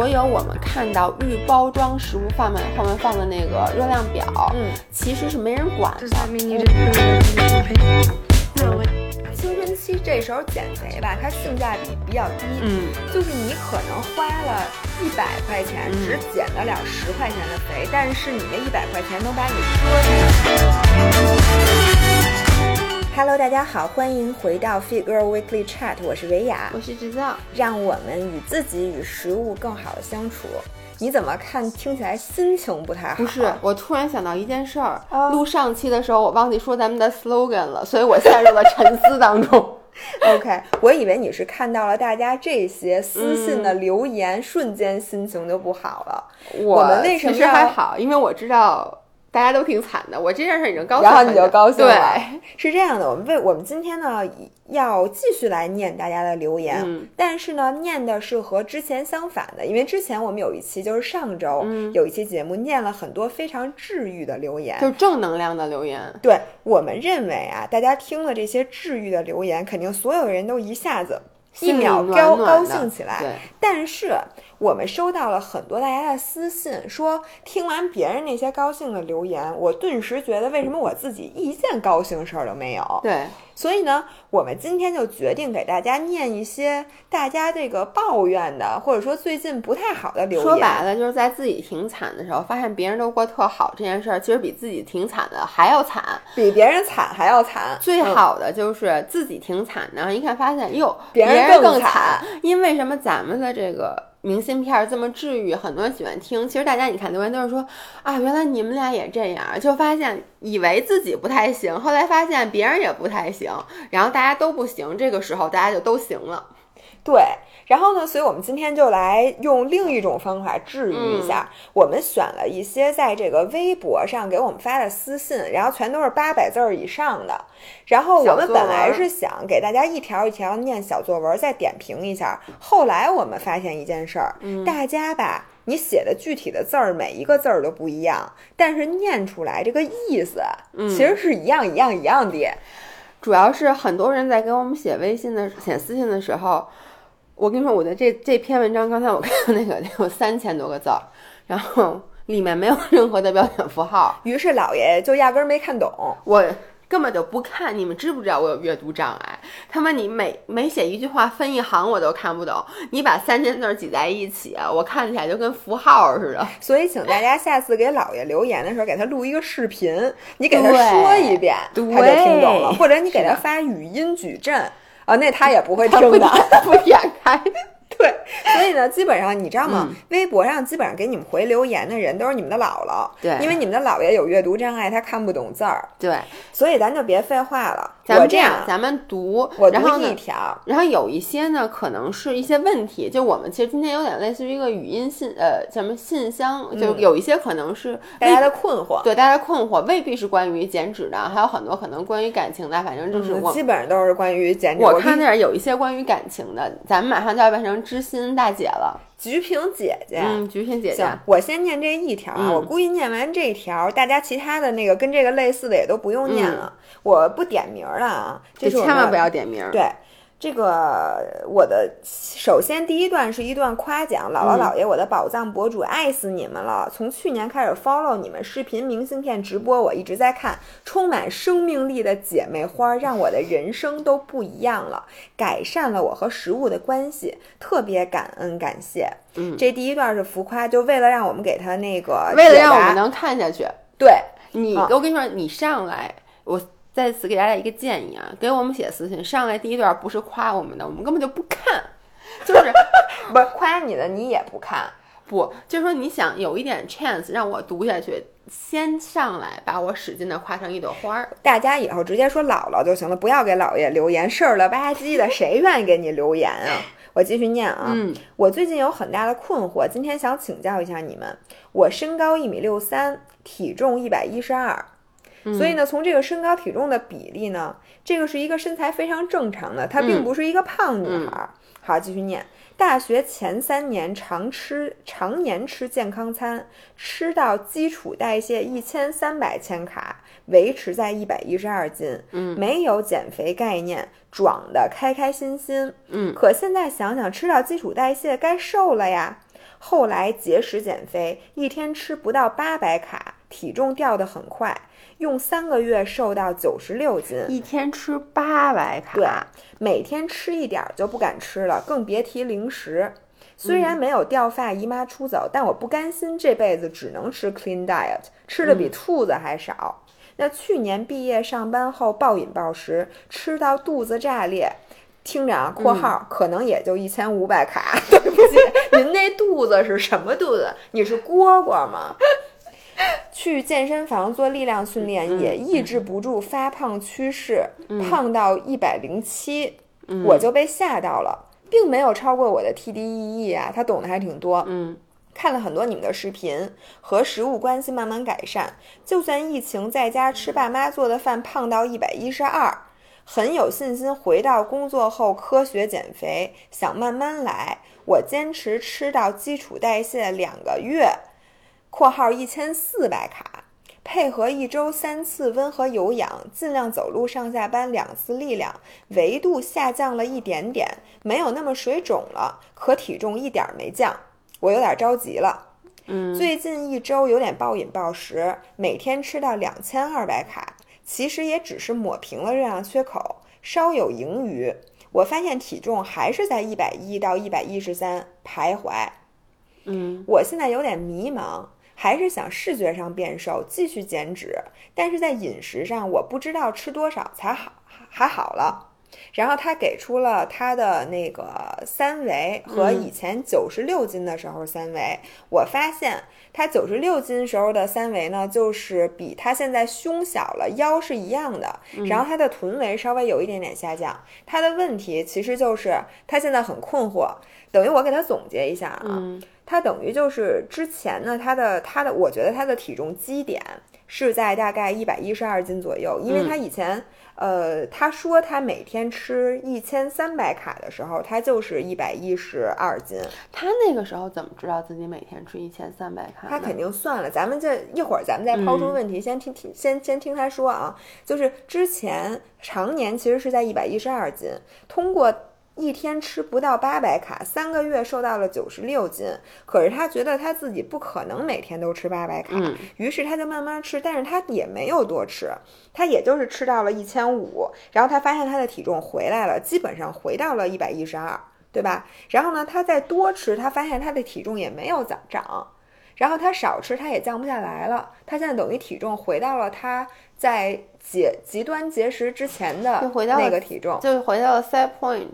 所有我们看到预包装食物放面后面放的那个热量表，嗯，其实是没人管的。青春期这时候减肥吧，它性价比比较低，嗯，就是你可能花了一百块钱，只减得了十块钱的肥，但是你那一百块钱能把你折腾。Hello，大家好，欢迎回到 Fit Girl Weekly Chat，我是维雅，我是制造，让我们与自己与食物更好的相处。你怎么看？听起来心情不太好。不是，我突然想到一件事儿，啊录上期的时候我忘记说咱们的 slogan 了，所以我陷入了沉思当中。OK，我以为你是看到了大家这些私信的留言，瞬间心情就不好了。我们为什么其实还好？因为我知道大家都挺惨的，我这件事已经高兴然后，你就高兴了。对，是这样的，我们为我们今天呢要继续来念大家的留言，嗯。但是呢念的是和之前相反的，因为之前我们有一期就是上周、嗯。有一期节目念了很多非常治愈的留言，就是正能量的留言。对我们认为啊，大家听了这些治愈的留言，肯定所有人都一下子一秒高高兴起来。但是我们收到了很多大家的私信，说听完别人那些高兴的留言，我顿时觉得为什么我自己一件高兴事儿都没有？对，所以呢，我们今天就决定给大家念一些大家这个抱怨的，或者说最近不太好的留言。说白了就是在自己挺惨的时候，发现别人都过特好这件事儿，其实比自己挺惨的还要惨。比别人惨还要惨。最嗯好的就是自己挺惨的，然后一看发现哟，别人人更惨。因为什么？咱们的这个明信片儿这么治愈，很多人喜欢听。其实大家你看留言都是说啊，原来你们俩也这样，就发现以为自己不太行，后来发现别人也不太行，然后大家都不行，这个时候大家就都行了。对，然后呢，所以我们今天就来用另一种方法治愈一下。我们选了一些在这个微博上给我们发的私信，然后全都是八百字儿以上的。然后我们本来是想给大家一条一条念小作文，再点评一下。后来我们发现一件事儿，大家吧。你写的具体的字儿，每一个字儿都不一样，但是念出来这个意思，其实是一样一样一样的。主要是很多人在给我们写微信的、写私信的时候，我跟你说，我的这这篇文章，刚才我看那个得有三千多个字儿，然后里面没有任何的标点符号，于是老爷就压根儿没看懂。我根本就不看。你们知不知道我有阅读障碍？他妈，你每每写一句话分一行我都看不懂，你把三千字儿挤在一起，我看起来就跟符号似的。所以，请大家下次给姥爷留言的时候，给他录一个视频，你给他说一遍，对他就听懂了。或者你给他发语音矩阵，啊，那他也不会听的。不点开，对，所以呢，基本上你知道吗？嗯微博上基本上给你们回留言的人都是你们的姥姥，对因为你们的姥爷有阅读障碍，他看不懂字儿，对，所以咱就别废话了。咱们我这样，咱们读，我读一条，然后有一些呢，可能是一些问题，就我们其实今天有点类似于一个语音信，呃，什么信箱，就有一些可能是嗯大家的困惑。对大家的困惑，未必是关于减脂的，还有很多可能关于感情的，反正就是我。嗯基本上都是关于减脂。我看那儿有一些关于感情的，咱们马上就要变成知心大姐了。菊萍姐姐，嗯，菊萍姐姐行，，我先念这一条啊，嗯我估计念完这一条，大家其他的那个跟这个类似的也都不用念了，我不点名了啊，这千万不要点名。对。这个我的首先第一段是一段夸奖，姥姥嗯姥爷，我的宝藏博主，爱死你们了！从去年开始 follow 你们视频明信片直播，我一直在看，充满生命力的姐妹花，让我的人生都不一样了，改善了我和食物的关系，特别感恩感谢。嗯。这第一段是浮夸，就为了让我们给他那个为了让我们能看下去，对。你，啊。我跟你说，你上来，我在此给大家一个建议啊，给我们写私信，上来第一段不是夸我们的，我们根本就不看，就是 不是夸你的你也不看，不，就是说你想有一点 chance 让我读下去，先上来把我使劲的夸成一朵花儿。大家以后直接说姥姥就行了，不要给姥爷留言，事儿了吧唧的，谁愿意给你留言啊？我继续念啊，嗯我最近有很大的困惑，今天想请教一下你们。我身高一米六三，体重一百一十二，所以呢，从这个身高体重的比例呢，这个是一个身材非常正常的，她并不是一个胖女孩儿。好，继续念。大学前三年常吃常年吃健康餐，吃到基础代谢一千三百千卡，维持在一百一十二斤，嗯没有减肥概念，壮的开开心心。嗯可现在想想，吃到基础代谢该瘦了呀。后来节食减肥，一天吃不到八百卡，体重掉得很快，用三个月瘦到九十六斤。一天吃八百卡，对，每天吃一点儿就不敢吃了，更别提零食。虽然没有掉发、姨妈出走，但我不甘心这辈子只能吃 clean diet，吃的比兔子还少。那去年毕业上班后暴饮暴食，吃到肚子炸裂。听着啊，括号可能也就一千五百卡。对不起，您那肚子是什么肚子？你是蝈蝈吗？去健身房做力量训练也抑制不住发胖趋势，胖到一百零七，我就被吓到了，并没有超过我的 TDEE 啊，他懂得还挺多。嗯，看了很多你们的视频，和食物关系慢慢改善。就算疫情在家吃爸妈做的饭，胖到一百一十二。很有信心回到工作后科学减肥，想慢慢来。我坚持吃到基础代谢两个月（括号一千四百卡），配合一周三次温和有氧，尽量走路上下班两次力量，维度下降了一点点，没有那么水肿了，可体重一点没降。我有点着急了。嗯，最近一周有点暴饮暴食，每天吃到两千二百卡。其实也只是抹平了热量缺口，稍有盈余。我发现体重还是在一百一到一百一十三徘徊。嗯，我现在有点迷茫，还是想视觉上变瘦，继续减脂，但是在饮食上我不知道吃多少才好，还好了。然后他给出了他的那个三围和以前九十六斤的时候三围，我发现他九十六斤时候的三围呢，就是比他现在胸小了，腰是一样的，然后他的臀围稍微有一点点下降。他的问题其实就是他现在很困惑，等于我给他总结一下啊，他等于就是之前呢，他的他的，我觉得他的体重基点是在大概一百一十二斤左右，因为他以前。呃，他说他每天吃一千三百卡的时候，他就是一百一十二斤。他那个时候怎么知道自己每天吃一千三百卡？他肯定算了。咱们这一会儿，咱们再抛出问题，先听听，先先听他说啊。就是之前常年其实是在一百一十二斤，通过。一天吃不到八百卡，三个月瘦到了九十六斤。可是他觉得他自己不可能每天都吃八百卡，于是他就慢慢吃，但是他也没有多吃，他也就是吃到了一千五。然后他发现他的体重回来了，基本上回到了一百一十二，对吧？然后呢，他再多吃，他发现他的体重也没有涨涨。然后他少吃，他也降不下来了。他现在等于体重回到了他在节极端节食之前的那个体重，就是回到了 set point。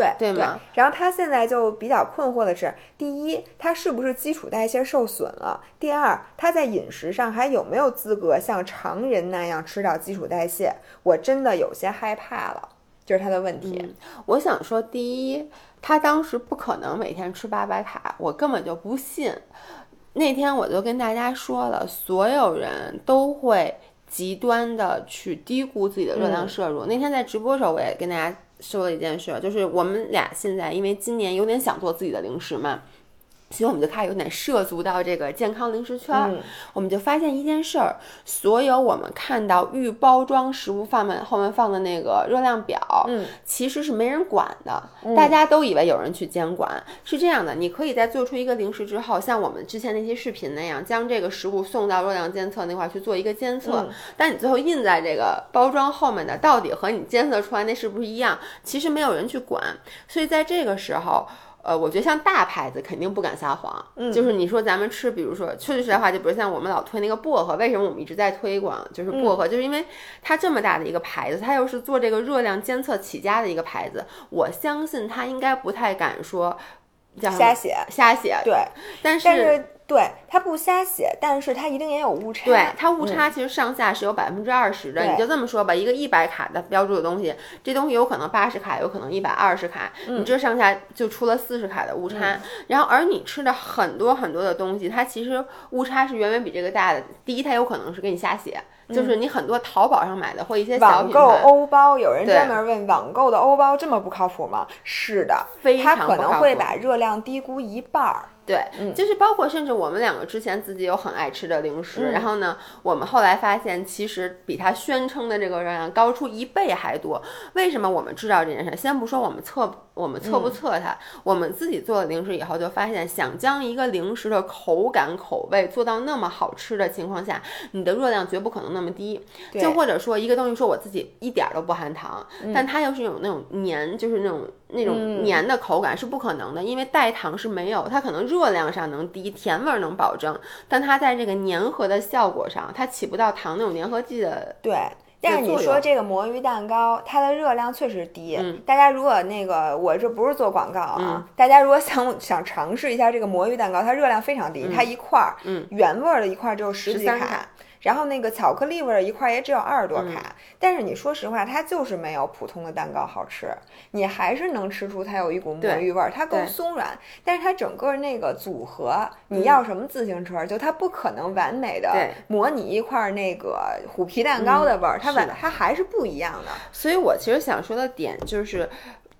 对对吗？然后他现在就比较困惑的是：第一，他是不是基础代谢受损了？第二，他在饮食上还有没有资格像常人那样吃到基础代谢？我真的有些害怕了，就是他的问题。我想说，第一，他当时不可能每天吃八百卡，我根本就不信。那天我就跟大家说了，所有人都会极端的去低估自己的热量摄入。那天在直播的时候，我也跟大家。说了一件事，就是我们俩现在因为今年有点想做自己的零食嘛。所以我们就开始有点涉足到这个健康零食圈儿，我们就发现一件事儿：所有我们看到预包装食物放面后面放的那个热量表，嗯，其实是没人管的，大家都以为有人去监管。是这样的，你可以在做出一个零食之后，像我们之前那些视频那样，将这个食物送到热量监测那块去做一个监测。但你最后印在这个包装后面的，到底和你监测出来那是不是一样？其实没有人去管。所以在这个时候。呃，我觉得像大牌子肯定不敢撒谎，嗯，就是你说咱们吃，比如说说句实在话，就比如像我们老推那个薄荷，为什么我们一直在推广？就是薄荷，就是因为它这么大的一个牌子，它又是做这个热量监测起家的一个牌子，我相信它应该不太敢说瞎写，瞎写，对，但是。对它不瞎写，但是它一定也有误差。对它误差其实上下是有百分之二十的，你就这么说吧，一个一百卡的标注的东西，这东西有可能八十卡，有可能一百二十卡，你这上下就出了四十卡的误差。然后而你吃的很多很多的东西，它其实误差是远远比这个大的。第一，它有可能是给你瞎写，就是你很多淘宝上买的或一些网购欧包，有人专门问网购的欧包这么不靠谱吗？是的，它可能会把热量低估一半儿。对，就是包括甚至我们两个之前自己有很爱吃的零食，然后呢，我们后来发现其实比他宣称的这个热量高出一倍还多。为什么我们知道这件事？先不说我们测我们测不测它？我们自己做了零食以后，就发现想将一个零食的口感、口味做到那么好吃的情况下，你的热量绝不可能那么低。就或者说一个东西，说我自己一点都不含糖，但它又是有那种黏，就是那种那种黏的口感，是不可能的，因为代糖是没有，它可能热量上能低，甜味能保证，但它在这个粘合的效果上，它起不到糖那种粘合剂的。对。但是你说这个魔芋蛋糕，它的热量确实低。大家如果那个，我这不是做广告啊，大家如果想想尝试一下这个魔芋蛋糕，它热量非常低，它一块儿原味的一块儿就十几卡。然后那个巧克力味儿一块也只有二十多卡，但是你说实话，它就是没有普通的蛋糕好吃，你还是能吃出它有一股魔芋味儿，它更松软，但是它整个那个组合，你要什么自行车，就它不可能完美的模拟一块那个虎皮蛋糕的味儿，它完它还是不一样的。所以我其实想说的点就是，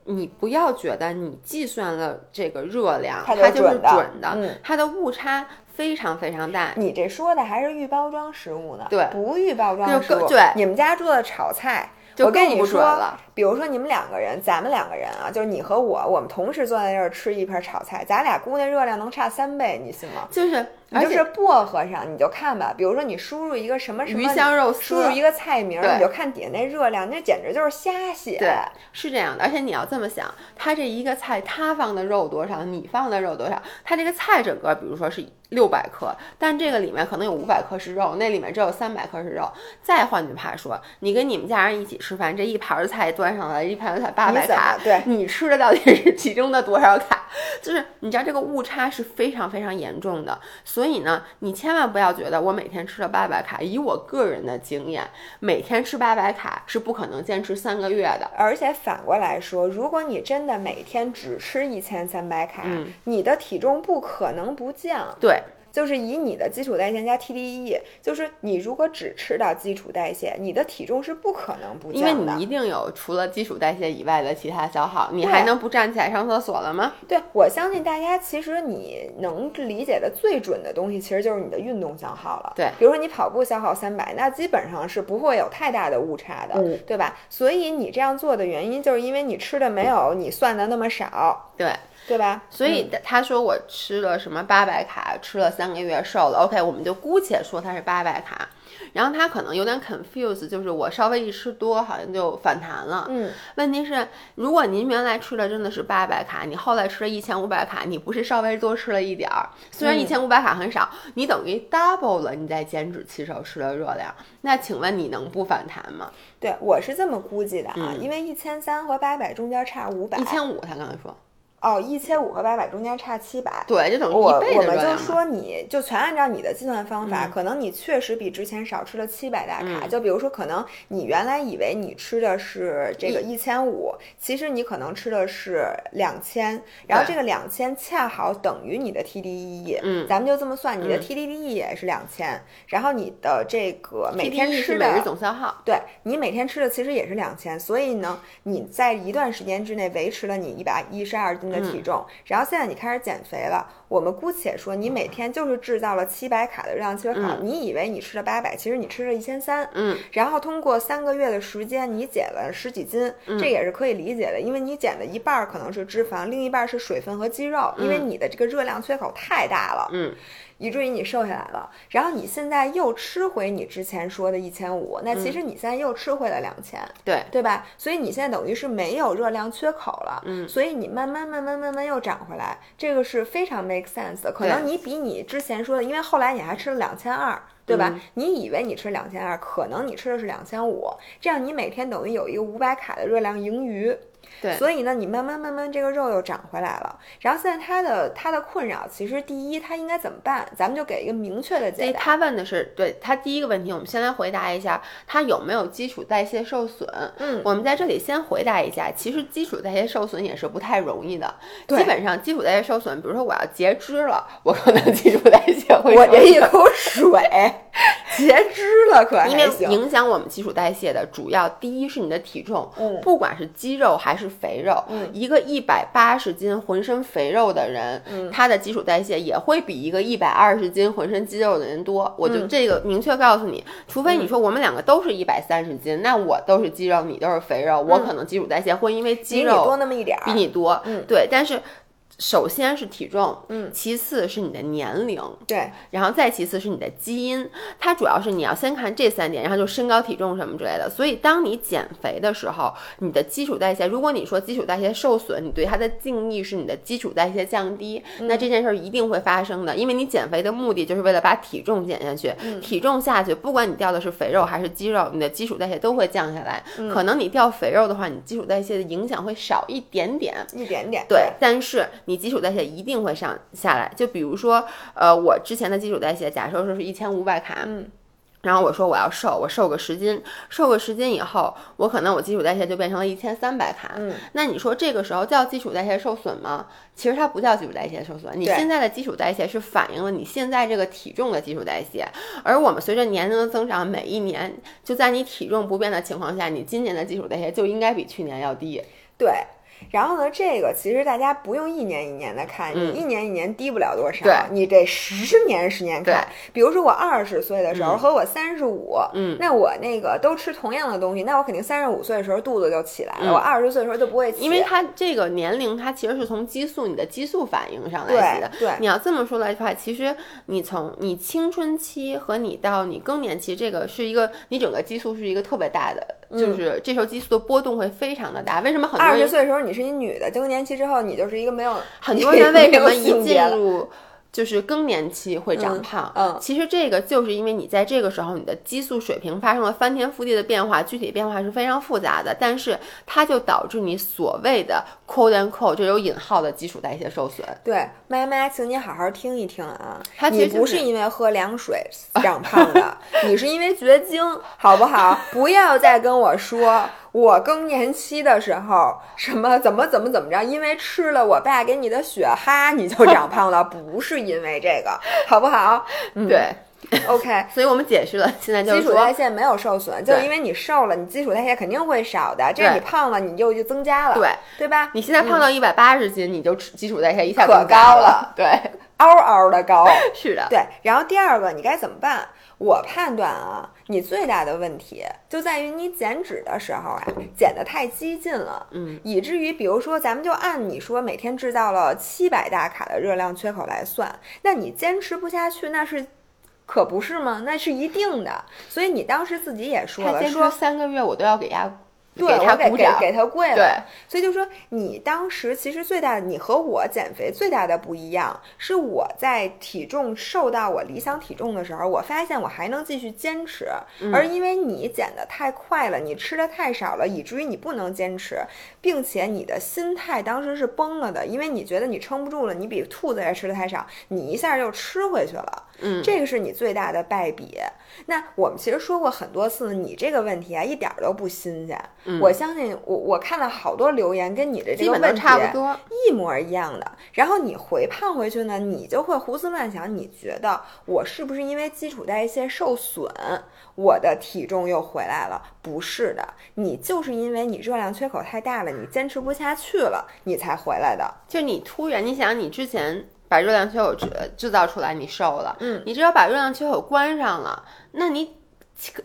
你不要觉得你计算了这个热量，它就是准的，它的误差。非常非常大，你这说的还是预包装食物呢？对，不预包装食物。对，你们家做的炒菜，我跟你说，比如说你们两个人，咱们两个人啊，就是你和我，我们同时坐在这儿吃一盘炒菜，咱俩估计热量能差三倍，你信吗？就是。就是薄荷上，你就看吧。比如说，你输入一个什么什么鱼香肉丝，输入一个菜名，你就看底下那热量，那简直就是瞎写。对，是这样的。而且你要这么想，它这一个菜，它放的肉多少，你放的肉多少？它这个菜整个，比如说是六百克，但这个里面可能有五百克是肉，那里面只有三百克是肉。再换句话说，你跟你们家人一起吃饭，这一盘菜端上来，一盘菜八百卡，对，你吃的到底是其中的多少卡？就是你知道这个误差是非常非常严重的。所以呢，你千万不要觉得我每天吃了八百卡。以我个人的经验，每天吃八百卡是不可能坚持三个月的。而且反过来说，如果你真的每天只吃一千三百卡，你的体重不可能不降。对。就是以你的基础代谢加 TDE，就是你如果只吃到基础代谢，你的体重是不可能不降的。因为你一定有除了基础代谢以外的其他消耗，你还能不站起来上厕所了吗？对，我相信大家其实你能理解的最准的东西，其实就是你的运动消耗了。对，比如说你跑步消耗三百，那基本上是不会有太大的误差的，对吧？所以你这样做的原因，就是因为你吃的没有你算的那么少。对。对吧？所以他说我吃了什么八百卡，吃了三个月瘦了。OK，我们就姑且说他是八百卡。然后他可能有点 confuse，就是我稍微一吃多，好像就反弹了。嗯，问题是，如果您原来吃的真的是八百卡，你后来吃了一千五百卡，你不是稍微多吃了一点儿？虽然一千五百卡很少，你等于 double 了你在减脂期时候吃的热量。那请问你能不反弹吗？对，我是这么估计的啊，因为一千三和八百中间差五百。一千五，他刚才说。哦，一千五和八百中间差七百，对，就等于我我们就说你就全按照你的计算方法，可能你确实比之前少吃了七百大卡。就比如说，可能你原来以为你吃的是这个一千五，其实你可能吃的是两千，然后这个两千恰好等于你的 TDE。嗯，咱们就这么算，你的 TDE 也是两千，然后你的这个每天吃的每日总消耗，对你每天吃的其实也是两千，所以呢，你在一段时间之内维持了你一百一十二。的体重，然后现在你开始减肥了。我们姑且说，你每天就是制造了七百卡的热量缺口。你以为你吃了八百，其实你吃了一千三。嗯，然后通过三个月的时间，你减了十几斤，这也是可以理解的，因为你减的一半可能是脂肪，另一半是水分和肌肉，因为你的这个热量缺口太大了。嗯。以至于你瘦下来了，然后你现在又吃回你之前说的一千五，那其实你现在又吃回了两千，对对吧？所以你现在等于是没有热量缺口了，嗯，所以你慢慢慢慢慢慢又涨回来，这个是非常 make sense 的。可能你比你之前说的，因为后来你还吃了两千二，对吧？你以为你吃两千二，可能你吃的是两千五，这样你每天等于有一个五百卡的热量盈余。对，所以呢，你慢慢慢慢这个肉又长回来了。然后现在他的他的困扰，其实第一他应该怎么办？咱们就给一个明确的解答。他问的是，对他第一个问题，我们先来回答一下，他有没有基础代谢受损？嗯，我们在这里先回答一下，其实基础代谢受损也是不太容易的。基本上基础代谢受损，比如说我要截肢了，我可能基础代谢会。我这一口水。截肢了可还因为行。影响我们基础代谢的主要，第一是你的体重，嗯不管是肌肉还是肥肉，嗯一个一百八十斤浑身肥肉的人，嗯他的基础代谢也会比一个一百二十斤浑身肌肉的人多。我就嗯这个明确告诉你，除非你说我们两个都是一百三十斤，那我都是肌肉，你都是肥肉，我可能基础代谢会因为嗯比你肌肉多那么一点儿，比你多，嗯对，但是。首先是体重，嗯其次是你的年龄，对，然后再其次是你的基因，它主要是你要先看这三点，然后就身高、体重什么之类的。所以当你减肥的时候，你的基础代谢，如果你说基础代谢受损，你对它的定义是你的基础代谢降低，那这件事儿一定会发生的，因为你减肥的目的就是为了把体重减下去，体重下去，不管你掉的是肥肉还是肌肉，你的基础代谢都会降下来。可能你掉肥肉的话，你基础代谢的影响会少一点点，一点点。对，但是你基础代谢一定会上下来。就比如说，呃，我之前的基础代谢，假设说是一千五百卡，嗯，然后我说我要瘦，我瘦个十斤，瘦个十斤以后，我可能我基础代谢就变成了一千三百卡。嗯，那你说这个时候叫基础代谢受损吗？其实它不叫基础代谢受损，你现在的基础代谢是反映了你现在这个体重的基础代谢，而我们随着年龄的增长，每一年就在你体重不变的情况下，你今年的基础代谢就应该比去年要低。对。然后呢，这个其实大家不用一年一年的看，你一年一年低不了多少，嗯对你这十年十年看。比如说我二十岁的时候嗯和我三十五，嗯那我那个都吃同样的东西，那我肯定三十五岁的时候肚子就起来了，嗯我二十岁的时候就不会起。因为它这个年龄，它其实是从激素你的激素反应上来起的。对你要这么说来的话，其实你从你青春期和你到你更年期，这个是一个你整个激素是一个特别大的，就是这时候激素的波动会非常的大。为什么很多二十人岁的时候你是一女的，更年期之后你就是一个没有很多人 为什么一进入就是更年期会长胖？嗯其实这个就是因为你在这个时候你的激素水平发生了翻天覆地的变化，具体变化是非常复杂的，但是它就导致你所谓的 “quote and quote” 这有引号的基础代谢受损。对，妈妈，请你好好听一听啊！它其你不是因为喝凉水长胖的，你是因为绝经，好不好？不要再跟我说我更年期的时候 什么怎么怎么怎么着，因为吃了我爸给你的雪哈你就长胖了，不是因为这个，好不好？嗯对，，OK。所以我们解释了，现在就是基础代，谢没有受损，就是因为你瘦了，你基础代谢肯定会少的。这对你胖了，你就就增加了，对对吧？你现在胖到一百八十斤，你就基础代谢一下可高了，对，嗷嗷的高。是的，对，然后第二个你该怎么办？我判断啊，你最大的问题就在于你减脂的时候啊，减的太激进了，嗯，以至于比如说咱们就按你说每天制造了七百大卡的热量缺口来算，那你坚持不下去，那是。可不是吗？那是一定的，所以你当时自己也说了，说三个月，我都要给压，对给他我给给，给他跪了。对，所以就说你当时其实最大的，你和我减肥最大的不一样，是我在体重瘦到我理想体重的时候，我发现我还能继续坚持，嗯而因为你减的太快了，你吃的太少了，以至于你不能坚持，并且你的心态当时是崩了的，因为你觉得你撑不住了，你比兔子还吃的太少，你一下就吃回去了。嗯，这个是你最大的败笔。那我们其实说过很多次，你这个问题啊，一点儿都不新鲜。我相信我我看了好多留言，跟你的这个问题差不多。一模一样的。然后你回胖回去呢，你就会胡思乱想，你觉得我是不是因为基础代谢受损，我的体重又回来了？不是的，你就是因为你热量缺口太大了，你坚持不下去了，你才回来的。就你突然，你想你之前把热量缺口制制造出来，你瘦了，嗯，你只要把热量缺口关上了，那你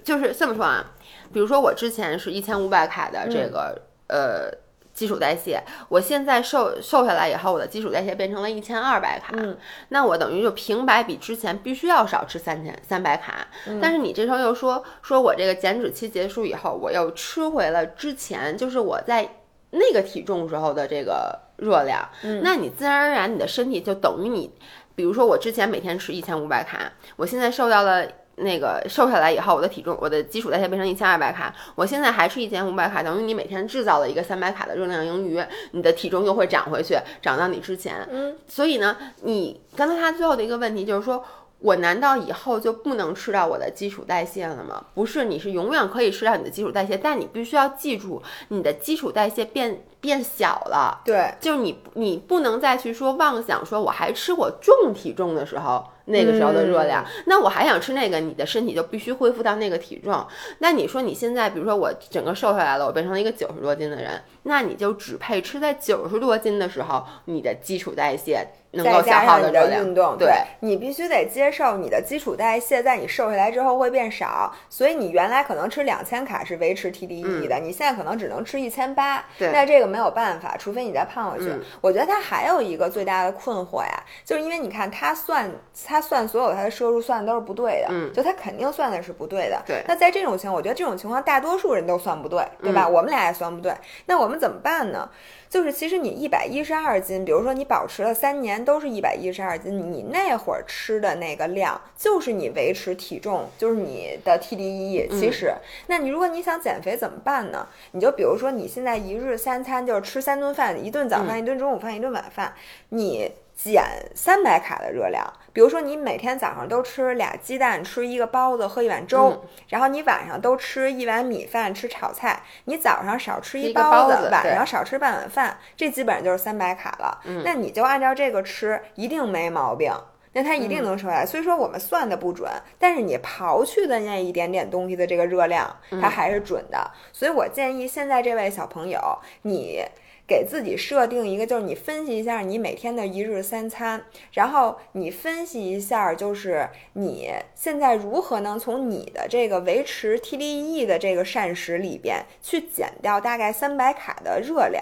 就是这么说啊，比如说我之前是一千五百卡的这个、呃基础代谢，我现在瘦瘦下来以后，我的基础代谢变成了一千二百卡，嗯。那我等于就平白比之前必须要少吃三千三百卡，嗯。但是你这时候又说说我这个减脂期结束以后，我又吃回了之前就是我在那个体重时候的这个热量，嗯。那你自然而然你的身体就等于你，比如说我之前每天吃一千五百卡，我现在瘦到了。那个瘦下来以后，我的体重，我的基础代谢变成一千二百卡，我现在还是一千五百卡，等于你每天制造了一个三百卡的热量盈余，你的体重又会涨回去，涨到你之前。嗯，所以呢，你刚才他最后的一个问题就是说，我难道以后就不能吃到我的基础代谢了吗？不是，你是永远可以吃到你的基础代谢，但你必须要记住，你的基础代谢变变小了。对，就是你你不能再去说妄想说我还吃我重体重的时候那个时候的热量，那我还想吃那个，你的身体就必须恢复到那个体重。那你说你现在比如说我整个瘦下来了，我变成了一个九十多斤的人，那你就只配吃在九十多斤的时候你的基础代谢能够消耗上你热量。的运动，对你必须得接受你的基础代谢在你瘦下来之后会变少，所以你原来可能吃两千卡是维持 TDE 的，你现在可能只能吃一千八，那这个没有办法，除非你再胖回去。嗯我觉得它还有一个最大的困惑呀，就是因为你看它算它算所有他的摄入算的都是不对的，嗯就他肯定算的是不对的。对那在这种情况，我觉得这种情况大多数人都算不对，对吧？嗯我们俩也算不对，那我们怎么办呢？就是其实你一百一十二斤，比如说你保持了三年都是一百一十二斤，你那会儿吃的那个量就是你维持体重，就是你的 TDE。其嗯实，那你如果你想减肥怎么办呢？你就比如说你现在一日三餐就是吃三顿饭，一顿早饭，一顿中午饭，一顿晚饭，你。减三百卡的热量，比如说你每天早上都吃俩鸡蛋，吃一个包子，喝一碗粥，嗯然后你晚上都吃一碗米饭，吃炒菜，你早上少吃一个包包子晚上少吃半碗饭，这基本上就是三百卡了。嗯那你就按照这个吃，一定没毛病。那它一嗯定能瘦下来，所以说我们算的不准，但是你刨去的那一点点东西的这个热量，嗯它还是准的。所以我建议现在这位小朋友，你给自己设定一个，就是你分析一下你每天的一日三餐，然后你分析一下，就是你现在如何能从你的这个维持 TDE 的这个膳食里边去减掉大概三百卡的热量。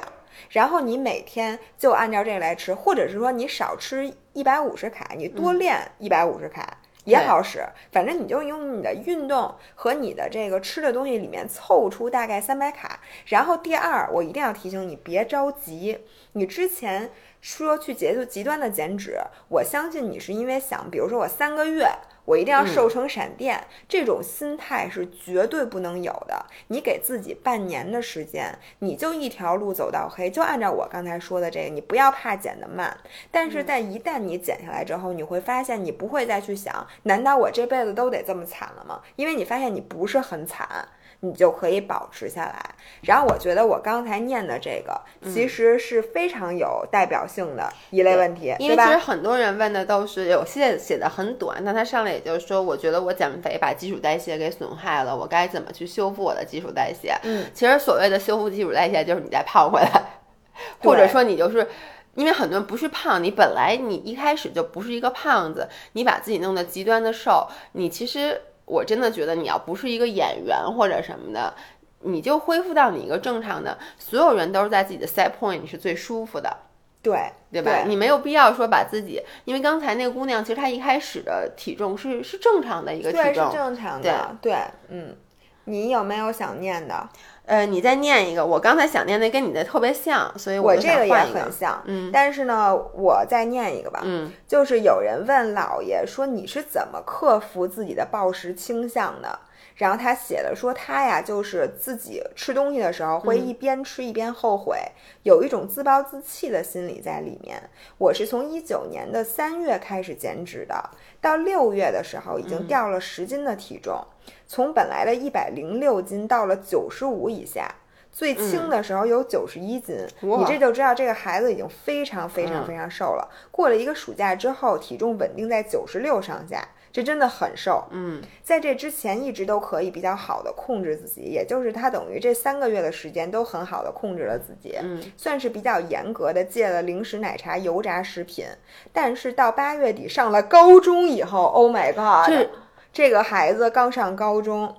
然后你每天就按照这个来吃，或者是说你少吃一百五十卡，你多练一百五十卡。也好使，反正你就用你的运动和你的这个吃的东西里面凑出大概三百卡。然后第二，我一定要提醒你，别着急。你之前说去极极端的减脂，我相信你是因为想，比如说我三个月。我一定要瘦成闪电，这种心态是绝对不能有的。你给自己半年的时间，你就一条路走到黑，就按照我刚才说的这个，你不要怕减得慢。但是在一旦你减下来之后，你会发现你不会再去想，难道我这辈子都得这么惨了吗？因为你发现你不是很惨。你就可以保持下来。然后我觉得我刚才念的这个其实是非常有代表性的一类问题，对因为其实？很多人问的都是有些写的很短，那他上来也就是说，我觉得我减肥把基础代谢给损害了，我该怎么去修复我的基础代谢？嗯，其实所谓的修复基础代谢，就是你再胖回来 或者说你就是。因为很多人不是胖，你本来你一开始就不是一个胖子，你把自己弄得极端的瘦，你其实我真的觉得你要不是一个演员或者什么的，你就恢复到你一个正常的，所有人都是在自己的 set point，你是最舒服的。对对吧？你没有必要说把自己，因为刚才那个姑娘其实她一开始的体重是是正常的一个体对，是重。正常的。对，嗯，你有没有想念的？呃，你再念一个，我刚才想念的跟你的特别像，所以就我这个也。很像，嗯但是呢，我再念一个吧。嗯就是有人问老爷说你是怎么克服自己的暴食倾向的？然后他写的说他呀，就是自己吃东西的时候会一边吃一边后悔，有一种自暴自弃的心理在里面。我是从一九年的三月开始减脂的，到六月的时候已经掉了十斤的体重，从本来的一百零六斤到了九十五以下。最轻的时候有九十一斤，哇你这就知道这个孩子已经非常非常嗯非常瘦了。过了一个暑假之后，体重稳定在九十六上下，这真的很瘦。嗯在这之前一直都可以比较好的控制自己，也就是他等于这三个月的时间都很好的控制了自己，嗯算是比较严格的戒了零食、奶茶、油炸食品。但是到八月底上了高中以后，Oh my god，这这个孩子刚上高中。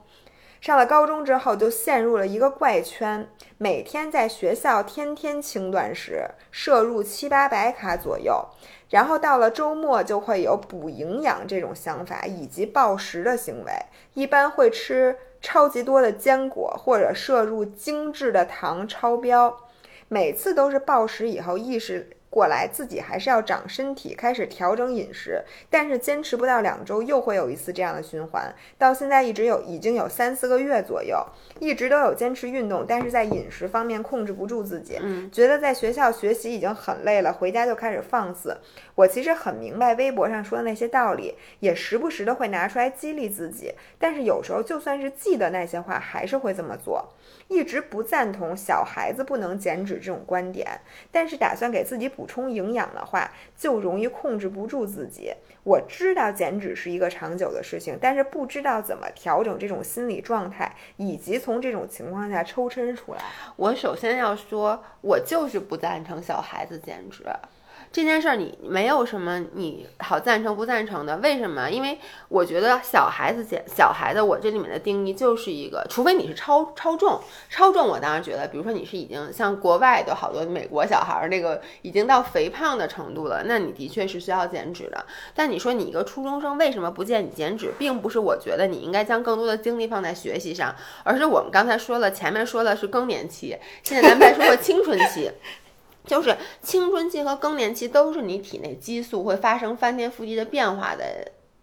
上了高中之后，就陷入了一个怪圈，每天在学校天天轻断食，摄入七八百卡左右，然后到了周末就会有补营养这种想法，以及暴食的行为，一般会吃超级多的坚果，或者摄入精致的糖超标，每次都是暴食以后意识过来，自己还是要长身体，开始调整饮食，但是坚持不到两周，又会有一次这样的循环。到现在一直有已经有三四个月左右，一直都有坚持运动，但是在饮食方面控制不住自己，嗯，觉得在学校学习已经很累了，回家就开始放肆。我其实很明白微博上说的那些道理，也时不时的会拿出来激励自己，但是有时候就算是记得那些话，还是会这么做。一直不赞同小孩子不能减脂这种观点，但是打算给自己补充营养的话，就容易控制不住自己。我知道减脂是一个长久的事情，但是不知道怎么调整这种心理状态，以及从这种情况下抽身出来。我首先要说，我就是不赞成小孩子减脂。这件事儿你没有什么你好赞成不赞成的，为什么？因为我觉得小孩子减小孩子，我这里面的定义就是一个，除非你是超超重，超重我当然觉得，比如说你是已经像国外的好多美国小孩儿那个已经到肥胖的程度了，那你的确是需要减脂的。但你说你一个初中生为什么不建议你减脂，并不是我觉得你应该将更多的精力放在学习上，而是我们刚才说了，前面说的是更年期，现在咱们再说说青春期。就是青春期和更年期都是你体内激素会发生翻天覆地的变化的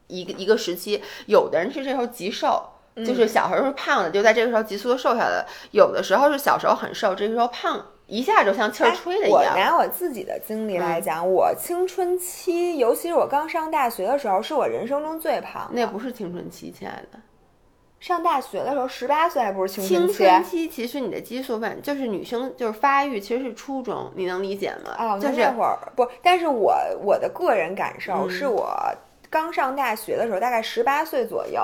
一个一个时期。有的人是这时候极瘦，就是小时候是胖的，就在这个时候急速的瘦下来；有的时候是小时候很瘦，这个时候胖一下就像气儿吹的一样。我拿我自己的经历来讲，我青春期，尤其是我刚上大学的时候，是我人生中最胖。那不是青春期，亲爱的。上大学的时候，十八岁还不是青春期？青春期其实你的激素反就是女生就是发育，其实是初中，你能理解吗？哦，就是那会儿不，但是我我的个人感受是我刚上大学的时候，大概十八岁左右。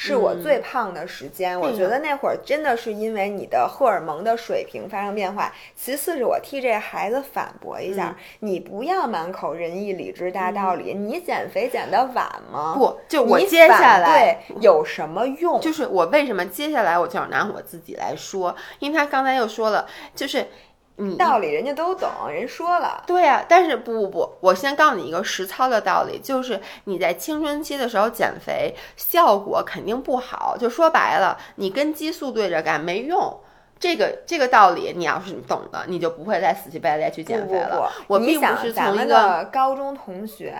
是我最胖的时间，我觉得那会儿真的是因为你的荷尔蒙的水平发生变化。其次是我替这孩子反驳一下，你不要满口仁义礼智大道理，你减肥减的晚吗？不，就我接下来有什么用？就是我为什么接下来我就要拿我自己来说，因为他刚才又说了，就是。道理人家都懂，人说了。对呀，但是不不不，我先告诉你一个实操的道理，就是你在青春期的时候减肥，效果肯定不好。就说白了，你跟激素对着干没用。这个这个道理，你要是懂的，你就不会再死乞白赖去减肥了。我并不是从一个高中同学。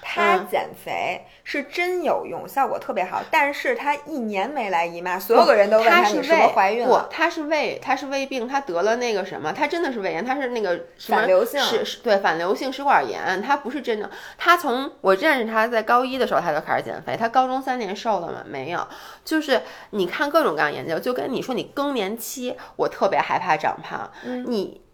他减肥是真有用，效果特别好，但是她一年没来姨妈，所有的人都问她你是不是怀孕了？不，他是胃，她是胃病，她得了那个什么，她真的是胃炎，她是那个反流性，是是，对，反流性食管炎，她不是真的。她从我认识她在高一的时候她就开始减肥，她高中三年瘦了吗？没有，就是你看各种各样研究，就跟你说你更年期，我特别害怕长胖，你。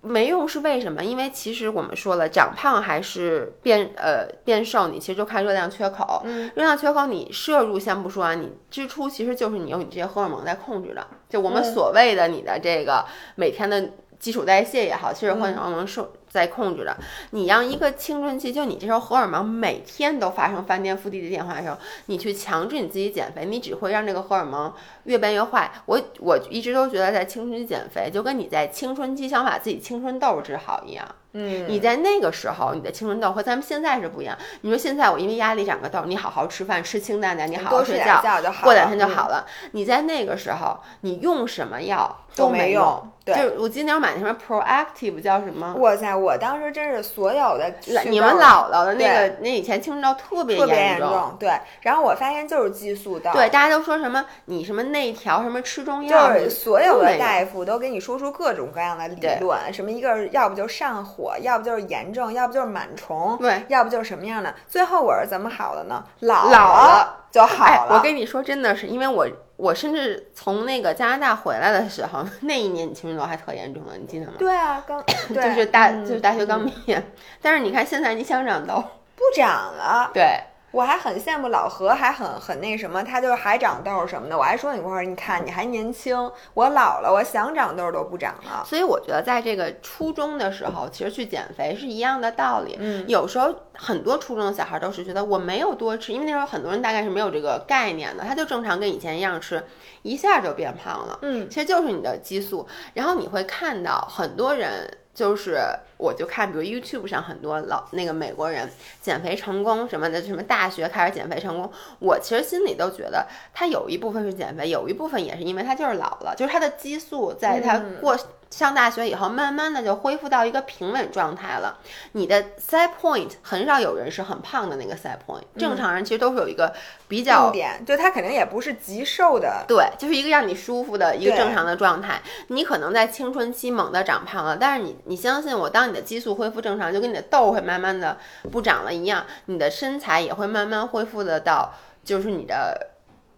没用是为什么？因为其实我们说了，长胖还是变呃变瘦，你其实就看热量缺口。嗯，热量缺口你摄入先不说啊，你支出其实就是你用你这些荷尔蒙在控制的。就我们所谓的你的这个每天的基础代谢也好，其实荷尔蒙受。在控制的，你让一个青春期，就你这时候荷尔蒙每天都发生翻天覆地的变化的时候，你去强制你自己减肥，你只会让这个荷尔蒙越变越坏。我我一直都觉得在青春期减肥，就跟你在青春期想把自己青春痘治好一样。嗯，你在那个时候，你的青春痘和咱们现在是不一样。你说现在我因为压力长个痘，你好好吃饭，吃清淡点，你好好睡觉，过两天就好了。你在那个时候，你用什么药都没用。对，就我今年买那什么 Proactive 叫什么？哇塞，我当时真是所有的你们姥姥的那个那以前青春痘特别严重，对。然后我发现就是激素痘，对，大家都说什么你什么内调什么吃中药，就是所有的大夫都给你说出各种各样的理论，什么一个要不就上火，要不就是炎症，要不就是螨虫，对，要不就是什么样的。最后我是怎么好的呢？老了就好了。我跟你说，真的是因为我。我甚至从那个加拿大回来的时候，那一年你青春痘还特严重呢，你记得吗？对啊，刚 就是大就是大学刚毕业，但是你看现在你想长痘不长了，对。我还很羡慕老何，还很很那什么，他就是还长痘什么的。我还说你会儿，你看你还年轻，我老了，我想长痘都不长了。所以我觉得在这个初中的时候，其实去减肥是一样的道理。嗯，有时候很多初中的小孩都是觉得我没有多吃，因为那时候很多人大概是没有这个概念的，他就正常跟以前一样吃，一下就变胖了。嗯，其实就是你的激素。然后你会看到很多人。就是，我就看，比如 YouTube 上很多老那个美国人减肥成功什么的，什么大学开始减肥成功，我其实心里都觉得他有一部分是减肥，有一部分也是因为他就是老了，就是他的激素在他过上大学以后，慢慢的就恢复到一个平稳状态了。你的 set point 很少有人是很胖的那个 set point，正常人其实都是有一个比较重点，就他肯定也不是极瘦的，对，就是一个让你舒服的一个正常的状态。你可能在青春期猛的长胖了，但是你你相信我，当你的激素恢复正常，就跟你的痘会慢慢的不长了一样，你的身材也会慢慢恢复的到就是你的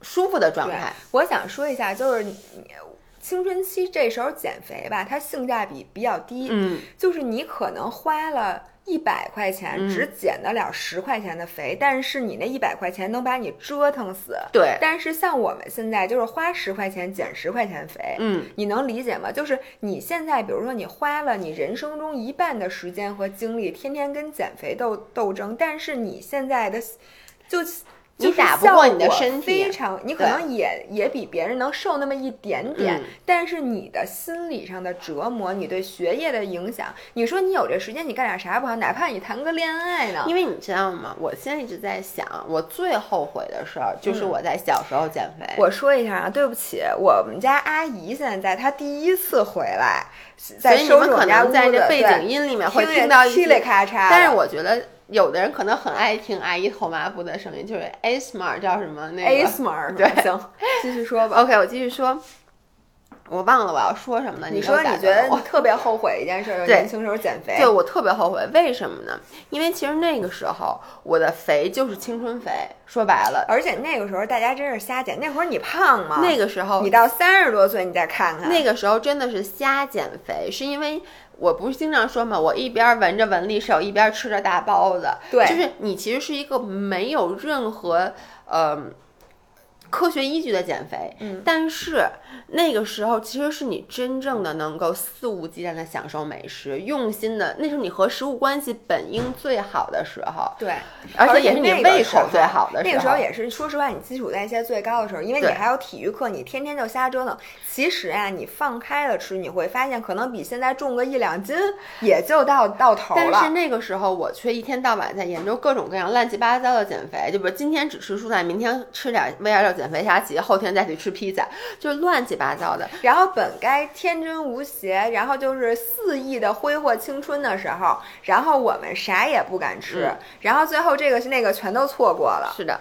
舒服的状态。，我想说一下，就是你青春期这时候减肥吧，它性价比比较低，嗯，就是你可能花了。一百块钱嗯只减得了十块钱的肥，但是你那一百块钱能把你折腾死。对，但是像我们现在就是花十块钱减十块钱肥，嗯，你能理解吗？就是你现在，比如说你花了你人生中一半的时间和精力，天天跟减肥斗斗争，但是你现在的就你打不过你的身体非常，你可能也也比别人能瘦那么一点点，嗯但是你的心理上的折磨，你对学业的影响，你说你有这时间，你干点啥不好？哪怕你谈个恋爱呢？因为你知道吗？我现在一直在想，我最后悔的事儿就是嗯我在小时候减肥。我说一下啊，对不起，我们家阿姨现在在，她第一次回来，所在以你们可收拾我们家屋能在这子背景音里面会听到一噼里些，咔嚓。但是我觉得有的人可能很爱听阿姨头麻布的声音，就是 A smart 叫什么那个 smart 对行，继续说吧。OK，我继续说，我忘了我要说什么了。你说你觉得特别后悔一件事，就 是年轻时候减肥。对我特别后悔，为什么呢？因为其实那个时候我的肥就是青春肥，说白了，而且那个时候大家真是瞎减，那会儿你胖吗？那个时候你到三十多岁你再看看，那个时候真的是瞎减肥，是因为我不是经常说嘛，我一边闻着闻利手，一边吃着大包子。对就是你其实是一个没有任何呃科学依据的减肥，嗯。但是那个时候其实是你真正的能够肆无忌惮的享受美食，用心的，那是你和食物关系本应最好的时候，对，而且也是你胃口最好的时候。那个时候候也是，说实话，你基础代谢最高的时候，因为你还有体育课，你天天就瞎折腾。其实啊，你放开了吃，你会发现可能比现在重个一两斤也就到到头了。但是那个时候我却一天到晚在研究各种各样乱七八糟的减肥，就比如今天只吃蔬菜，明天吃点 V 二六减肥啥急，后天再去吃披萨，就是乱七八糟的。然后本该天真无邪，然后就是肆意的挥霍青春的时候，然后我们啥也不敢吃，嗯然后最后这个是那个全都错过了。是的，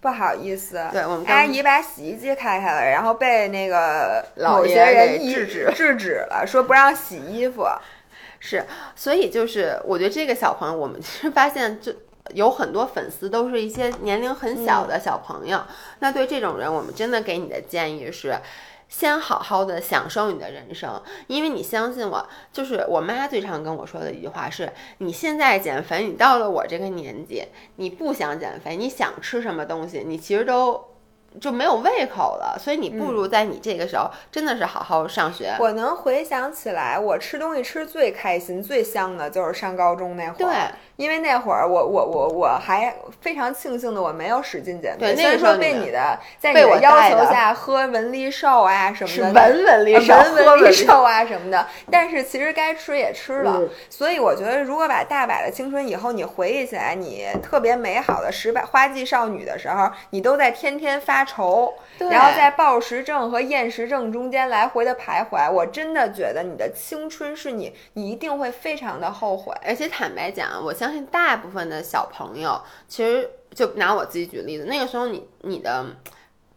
不好意思，对我们刚阿姨把洗衣机开开了，然后被那个某些老爷人制止制止了，说不让洗衣服。是，所以就是我觉得这个小朋友，我们其实发现就。有很多粉丝都是一些年龄很小的小朋友，那对这种人，我们真的给你的建议是，先好好的享受你的人生，因为你相信我，就是我妈最常跟我说的一句话是：你现在减肥，你到了我这个年纪，你不想减肥，你想吃什么东西，你其实都就没有胃口了，所以你不如在你这个时候真的是好好上学。我能回想起来，我吃东西吃最开心、最香的就是上高中那会儿。对，因为那会儿我我我我还非常庆幸的我没有使劲减肥，虽然说被你的在你被我的。要求下喝文丽瘦啊什么的，文文力呃寿，文文力喝力寿啊什么的，但是其实该吃也吃了，嗯。所以我觉得如果把大把的青春以后你回忆起来，你特别美好的十八花季少女的时候，你都在天天发愁，然后在暴食症和厌食症中间来回的徘徊，我真的觉得你的青春是你，你一定会非常的后悔。而且坦白讲，我相信大部分的小朋友，其实就拿我自己举例子，那个时候你你的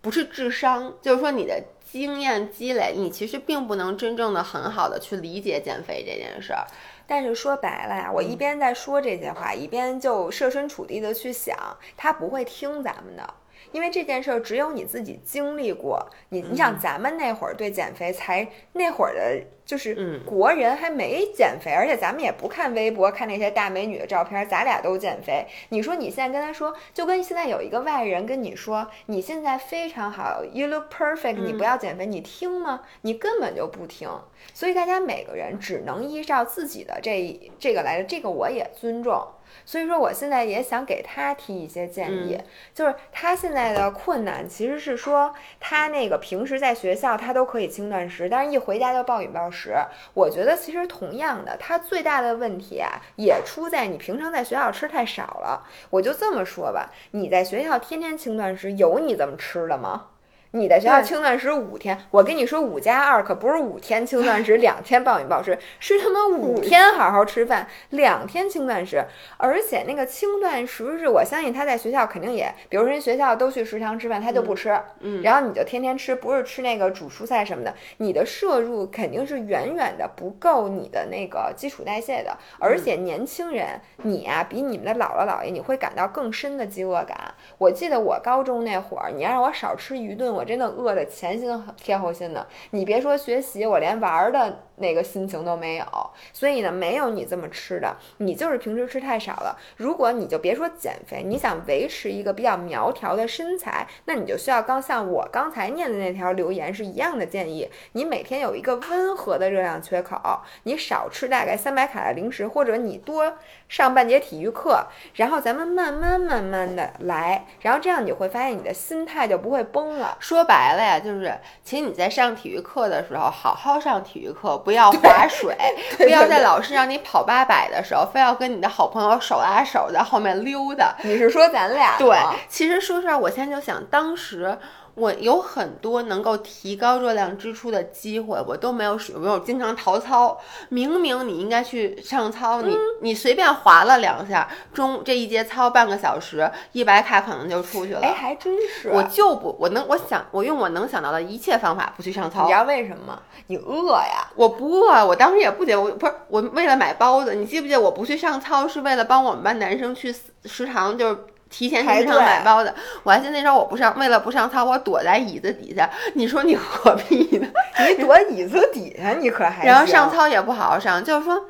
不是智商，就是说你的经验积累，你其实并不能真正的很好的去理解减肥这件事儿。但是说白了呀，我一边在说这些话，一边就设身处地的去想，他不会听咱们的。因为这件事儿只有你自己经历过，你你想咱们那会儿对减肥才那会儿的，就是嗯国人还没减肥，而且咱们也不看微博，看那些大美女的照片，咱俩都减肥。你说你现在跟他说，就跟现在有一个外人跟你说，你现在非常好，you look perfect，你不要减肥，你听吗？你根本就不听。所以大家每个人只能依照自己的这这个来的，这个我也尊重。所以说，我现在也想给他提一些建议，就是他现在的困难其实是说，他那个平时在学校他都可以轻断食，但是一回家就暴饮暴食。我觉得其实同样的，他最大的问题啊，也出在你平常在学校吃太少了。我就这么说吧，你在学校天天轻断食，有你这么吃的吗？你的学校对轻断食五天，我跟你说五加二可不是五天轻断食，两天暴饮暴食，是他妈五天好好吃饭，两天轻断食。而且那个轻断食是，我相信他在学校肯定也，比如说人学校都去食堂吃饭，他就不吃，嗯然后你就天天吃，不是吃那个煮蔬菜什么的，你的摄入肯定是远远的不够你的那个基础代谢的。而且年轻人，你啊、比你们的姥姥姥爷，你会感到更深的饥饿感。我记得我高中那会儿，你让我少吃一顿，我我真的饿得前心贴后心的。你别说学习，我连玩儿的那个心情都没有。所以呢，没有你这么吃的，你就是平时吃太少了。如果你就别说减肥，你想维持一个比较苗条的身材，那你就需要刚像我刚才念的那条留言是一样的建议，你每天有一个温和的热量缺口，你少吃大概三百卡的零食，或者你多上半节体育课，然后咱们慢慢慢慢的来，然后这样你会发现你的心态就不会崩了。说白了呀，就是其实你在上体育课的时候，好好上体育课，不要划水，不要在老师让你跑八百的时候，非要跟你的好朋友手拉手在后面溜达。你是说咱俩对，其实说实话，我现在就想，当时我有很多能够提高热量支出的机会，我都没有使用，我经常逃操。明明你应该去上操，你你随便划了两下，中这一节操半个小时，一百卡可能就出去了。哎，还真是。我就不，我能，我想，我用我能想到的一切方法不去上操你知。道为什么吗？你饿呀。我不饿，我当时也不觉得，我不是我为了买包子，你记不记得我不去上操是为了帮我们班男生去食堂，就是提前去食堂买包子。我还记得那时候我不上，为了不上操，我躲在椅子底下。你说你 何必呢？你躲椅子底下，你可还然后上操也不好好上，就是说。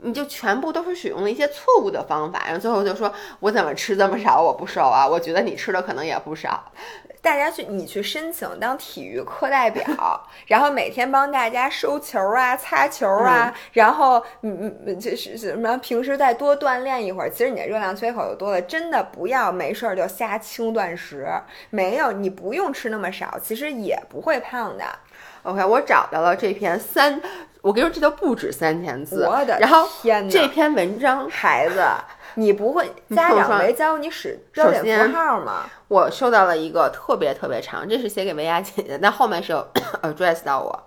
你就全部都是使用了一些错误的方法，然后最后就说我怎么吃这么少，我不瘦啊？我觉得你吃的可能也不少。大家去你去申请当体育课代表，然后每天帮大家收球啊、擦球啊，然后嗯嗯，就是什么平时再多锻炼一会儿。其实你的热量缺口就多了，真的不要没事儿就瞎轻断食，没有你不用吃那么少，其实也不会胖的。OK，我找到了这篇三，我跟你说这都不止三千字。我的然后这篇文章孩子，你不会家长没教你使标点符号吗？我收到了一个特别特别长，这是写给维亚姐姐，但后面是有 address 到我。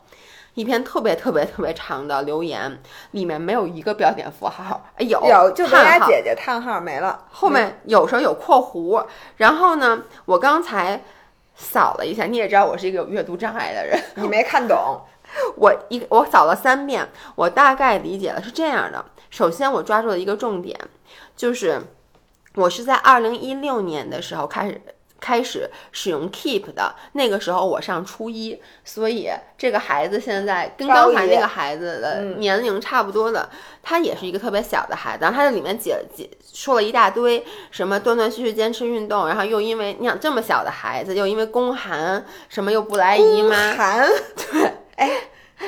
一篇特别特别特别长的留言，里面没有一个标点符号，哎有有，就维叹号亚姐姐叹号没了，后面有时候有括弧。然后呢，我刚才扫了一下，你也知道我是一个有阅读障碍的人，你没看懂。我一我扫了三遍，我大概理解了是这样的。首先，我抓住了一个重点，就是我是在二零一六年的时候开始开始使用 Keep 的，那个时候我上初一，所以这个孩子现在跟刚才那个孩子的年龄差不多的，他也是一个特别小的孩子，然后他在里面解解说了一大堆什么断断续续坚持运动，然后又因为你想这么小的孩子，又因为宫寒什么又不来姨妈，寒，对，哎，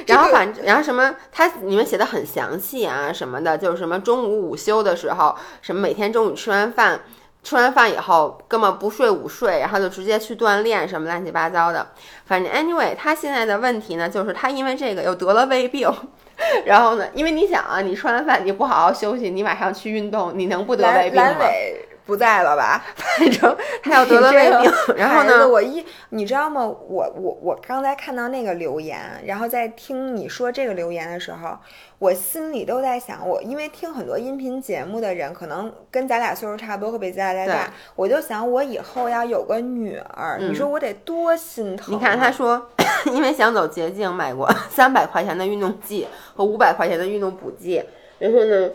然后反正，然后什么，他里面写的很详细啊，什么的，就是什么中午午休的时候，什么每天中午吃完饭，吃完饭以后根本不睡午睡，然后就直接去锻炼，什么乱七八糟的。反正 anyway，他现在的问题呢，就是他因为这个又得了胃病。然后呢，因为你想啊，你吃完饭你不好好休息，你晚上去运动，你能不得胃病吗？尾不在了吧？反正他要得了胃病，然后呢，我一你知道吗？我我我刚才看到那个留言，然后在听你说这个留言的时候，我心里都在想，我因为听很多音频节目的人，可能跟咱俩岁数差不多，会比咱俩对。大，我就想我以后要有个女儿，你说我得多心疼。啊。你看他说，因为想走捷径，买过三百块钱的运动剂和五百块钱的运动补剂，然后呢，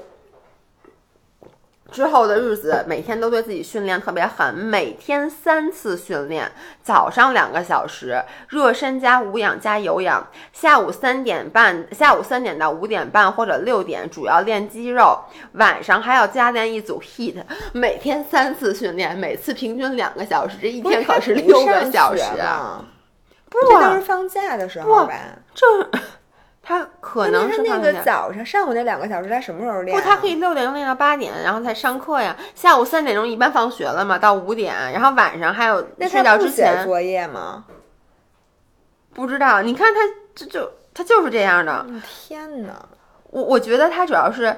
之后的日子每天都对自己训练特别狠，每天三次训练，早上两个小时热身加无氧加有氧，下午三点半，下午三点到五点半或者六点主要练肌肉，晚上还要加练一组 HEAT，每天三次训练，每次平均两个小时，这一天可是六个小时啊！不是，这都是放假的时候吧？就是他可能那他那个早上上午那两个小时，他什么时候练不，啊？他可以六点钟练到八点，然后才上课呀。下午三点钟一般放学了嘛，到五点，然后晚上还有那睡觉之前作业吗？不知道。你看他这就他就是这样的。嗯天哪！我我觉得他主要是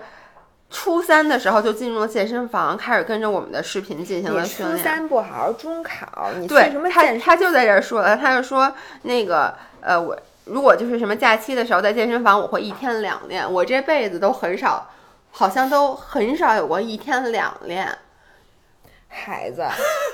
初三的时候就进入了健身房，开始跟着我们的视频进行了初训练。初三不好好中考，你去对什么？他他就在这儿说了，他就说那个呃，我如果就是什么假期的时候在健身房，我会一天两练，我这辈子都很少，好像都很少有过一天两练。孩子，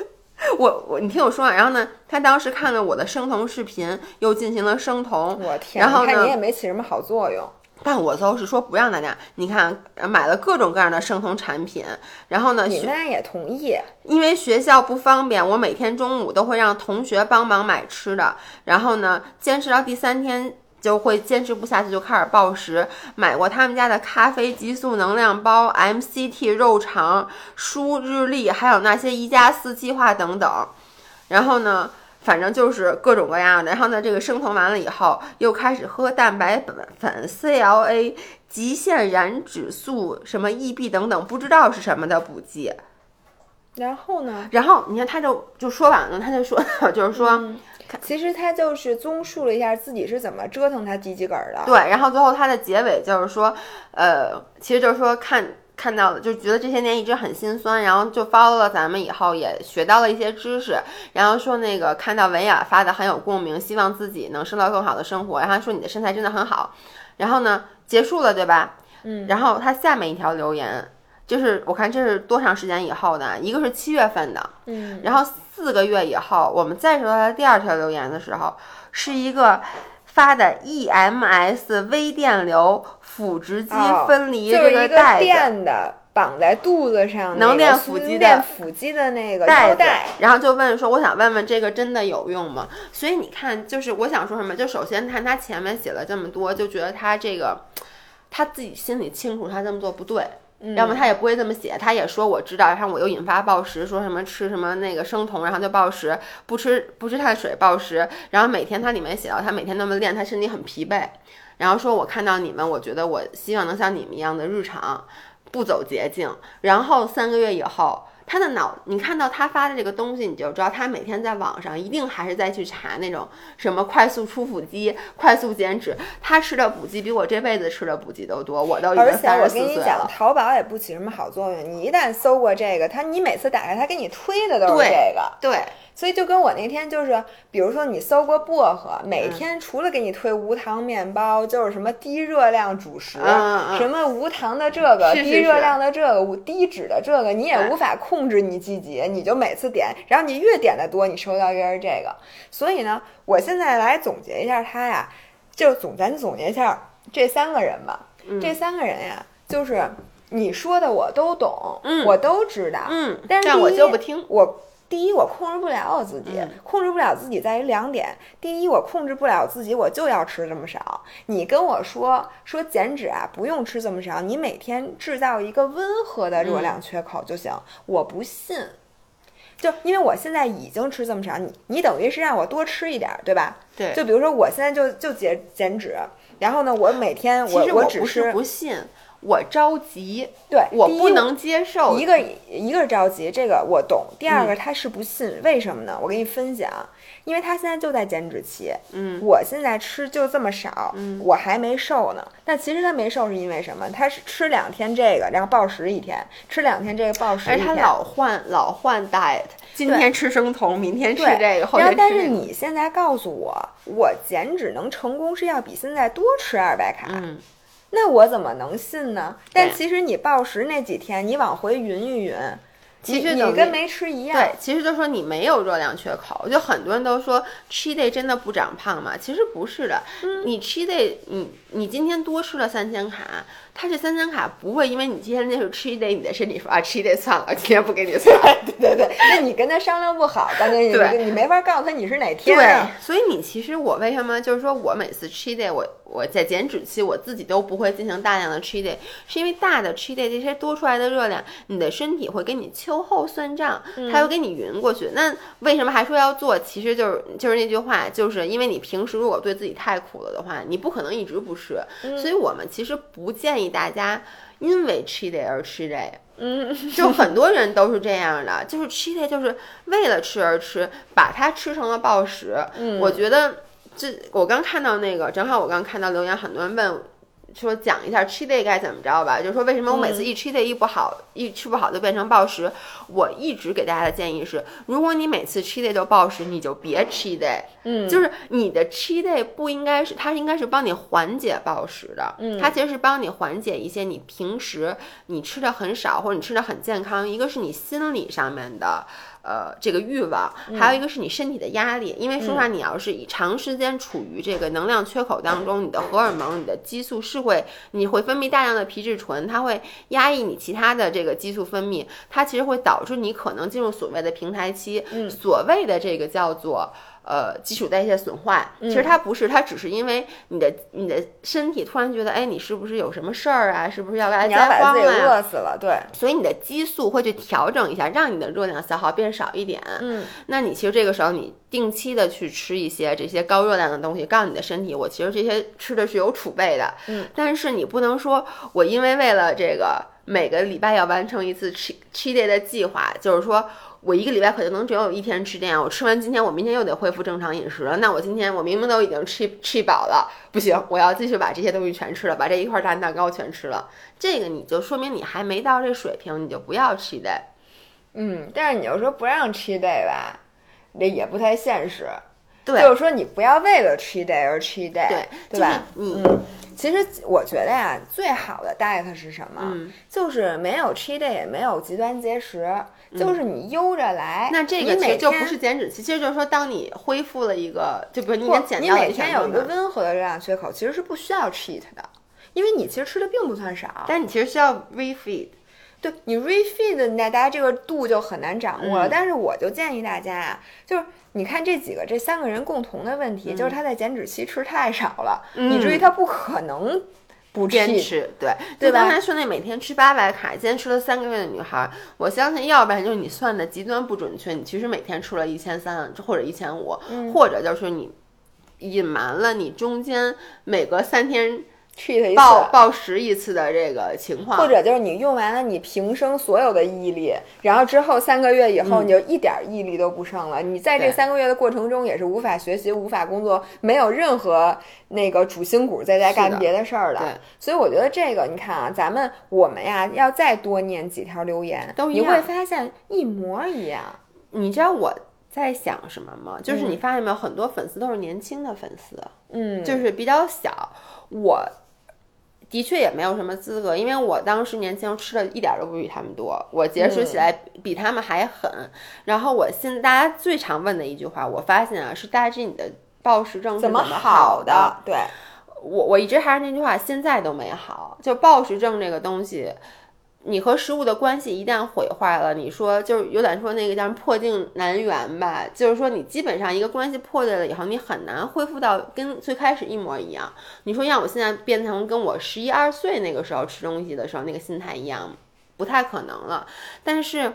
我我你听我说完，然后呢，他当时看了我的生酮视频，又进行了生酮，我天，然后呢也没起什么好作用。但我都是说不让大家，你看呃买了各种各样的生酮产品，然后呢，学你妈也同意，因为学校不方便，我每天中午都会让同学帮忙买吃的，然后呢，坚持到第三天就会坚持不下去，就开始暴食。买过他们家的咖啡、激素能量包、MCT 肉肠、舒日历，还有那些一加四计划等等。然后呢，反正就是各种各样的。然后呢，这个生酮完了以后，又开始喝蛋白粉、CLA、极限燃脂素、什么 EB 等等，不知道是什么的补剂。然后呢？然后你看，他就就说完了，他就说，就是说，其实他就是综述了一下自己是怎么折腾他第几根儿的。对，然后最后他的结尾就是说，呃，其实就是说看看到了，就觉得这些年一直很心酸，然后就 follow 了咱们以后，也学到了一些知识，然后说那个看到文雅发的很有共鸣，希望自己能收到更好的生活，然后说你的身材真的很好，然后呢结束了，对吧？嗯，然后他下面一条留言。就是我看这是多长时间以后的，一个是七月份的，嗯，然后四个月以后，我们再收到他第二条留言的时候，是一个发的 EMS 微电流腹直肌哦分离这个带子。垫的绑在肚子上，能练腹肌的练腹肌的那个带带。，然后就问说：“我想问问这个真的有用吗？”所以你看，就是我想说什么，就首先看他前面写了这么多，就觉得他这个他自己心里清楚，他这么做不对。嗯要么他也不会这么写，他也说我知道，然后我又引发暴食，说什么吃什么那个生酮，然后就暴食，不吃不吃碳水暴食，然后每天他里面写到他每天那么练，他身体很疲惫，然后说我看到你们，我觉得我希望能像你们一样的日常，不走捷径，然后三个月以后。他的脑，你看到他发的这个东西，你就知道他每天在网上一定还是在去查那种什么快速出腹肌、快速减脂。他吃的补剂比我这辈子吃的补剂都多，我都已而且我经三十四跟你讲。淘宝也不起什么好作用。你一旦搜过这个，他你每次打开他给你推的都是这个。对，所以就跟我那天就是，比如说你搜过薄荷，嗯。每天除了给你推无糖面包，就是什么低热量主食，什么无糖的这个，低热量的这个，无低脂的这个，你也无法控制你自己，你就每次点，然后你越点的多，你收到越是这个。所以呢，我现在来总结一下它呀，就总咱总结一下这三个人吧，嗯。这三个人呀，就是你说的我都懂，嗯。我都知道，嗯，但是但我就不听。我第一，我控制不了我自己，嗯控制不了自己在于两点。第一，我控制不了自己，我就要吃这么少。你跟我说说减脂啊，不用吃这么少，你每天制造一个温和的热量缺口就行。我不信。就因为我现在已经吃这么少，你你等于是让我多吃一点儿，对吧？对，就比如说我现在就就减减脂，然后呢，我每天我我只是吃不信，我着急，对，我不能接受一个一个是着急，这个我懂。第二个他是不信，为什么呢？我给你分享，因为他现在就在减脂期，嗯，我现在吃就这么少，嗯我还没瘦呢。但其实他没瘦是因为什么？他是吃两天这个，然后暴食一天，吃两天这个暴食一天。而且他老换老换 diet，今天吃生酮，明天吃这个，后然后但是天吃这个。你现在告诉我，我减脂能成功是要比现在多吃二百卡，嗯，那我怎么能信呢？但其实你暴食那几天，你往回匀一匀，其实你你跟没吃一样。对，其实就说你没有热量缺口，就很多人都说 cheat day 真的不长胖吗？其实不是的，嗯你 cheat day，你你今天多吃了三千卡，它这三餐卡不会因为你今天那是 cheat day，你的身体说啊 cheat day 算了，今天不给你算。对对对，那你跟他商量不好，关键你对你没法告诉他你是哪天对啊。，所以你其实我为什么就是说我每次 cheat day，我我在减脂期我自己都不会进行大量的 cheat day，是因为大的 cheat day 这些多出来的热量，你的身体会给你秋后算账，它会给你匀过去。那为什么还说要做？其实就是就是那句话，就是因为你平时如果对自己太苦了的话，你不可能一直不吃，所以我们其实不建议大家因为 cheat day 而 cheat day。嗯，就很多人都是这样的，就是 cheat day 就是为了吃而吃，把它吃成了暴食。嗯我觉得这我刚看到那个，正好我刚看到留言，很多人问。说讲一下 cheat day 该怎么着吧，就是说为什么我每次一 cheat day 一不好，一吃不好就变成暴食。我一直给大家的建议是，如果你每次 cheat day 都暴食，你就别 cheat day。嗯，就是你的 cheat day 不应该是，它应该是帮你缓解暴食的。嗯它其实是帮你缓解一些你平时你吃的很少或者你吃的很健康，一个是你心理上面的。呃，这个欲望，还有一个是你身体的压力，因为说实话，你要是以长时间处于这个能量缺口当中，你的荷尔蒙、你的激素是会，你会分泌大量的皮质醇，它会压抑你其他的这个激素分泌，它其实会导致你可能进入所谓的平台期，所谓的这个叫做。呃，基础代谢损坏，其实它不是，它只是因为你的你的身体突然觉得，哎，你是不是有什么事儿啊？是不是要来灾荒了呀？饿死了，对，所以你的激素会去调整一下，让你的热量消耗变少一点。嗯，那你其实这个时候你定期的去吃一些这些高热量的东西，告诉你的身体，我其实这些吃的是有储备的。嗯，但是你不能说我因为为了这个每个礼拜要完成一次 cheat cheat day 的计划，就是说。我一个礼拜可能能只有一天吃这样，我吃完今天，我明天又得恢复正常饮食了。那我今天我明明都已经吃吃饱了，不行，我要继续把这些东西全吃了，把这一块大蛋糕全吃了。这个你就说明你还没到这水平，你就不要吃蛋。嗯，但是你要说不让吃蛋吧，这也不太现实。对就是说你不要为了 cheat day 而 cheat day，对对吧？就是你嗯，其实我觉得呀，最好的 diet 是什么？嗯就是没有 cheat day，也没有极端节食，就是你悠着来。嗯那这个每其实就不是减脂期，其实就是说，当你恢复了一个，就比如你减掉你每天有一个，温和的热量缺口，其实是不需要 cheat 的，因为你其实吃的并不算少。但你其实需要 refeed。对你 refeed，那大家这个度就很难掌握了。嗯但是我就建议大家啊，就是你看这几个这三个人共同的问题，就是他在减脂期吃太少了，嗯以至于他不可能不坚。持，对，对就刚才说那每天吃八百卡，坚持了三个月的女孩，我相信要不然就是你算的极端不准确，你其实每天吃了一千三或者一千五，嗯或者就是你隐瞒了你中间每隔三天 cheat 一次。暴暴食一次的这个情况，或者就是你用完了你平生所有的毅力，然后之后三个月以后嗯你就一点毅力都不剩了。你在这对三个月的过程中也是无法学习、无法工作，没有任何那个主心骨在家是的干别的事儿对的。所以我觉得这个你看啊，咱们我们呀要再多念几条留言，你都一样会发现一模一样。你知道我在想什么吗？就是嗯你发现没有，很多粉丝都是年轻的粉丝，嗯，就是比较小。我的确也没有什么资格，因为我当时年轻吃的一点儿都不比他们多，我节食起来比他们还狠。然后我现在大家最常问的一句话，我发现啊，是大致你的暴食症是怎么好的？对，我我一直还是那句话，现在都没好。就暴食症这个东西，你和食物的关系一旦毁坏了，你说就是有点说那个叫破镜难圆吧，就是说你基本上一个关系破裂了以后，你很难恢复到跟最开始一模一样。你说让我现在变成跟我十一二岁那个时候吃东西的时候那个心态一样，不太可能了。但是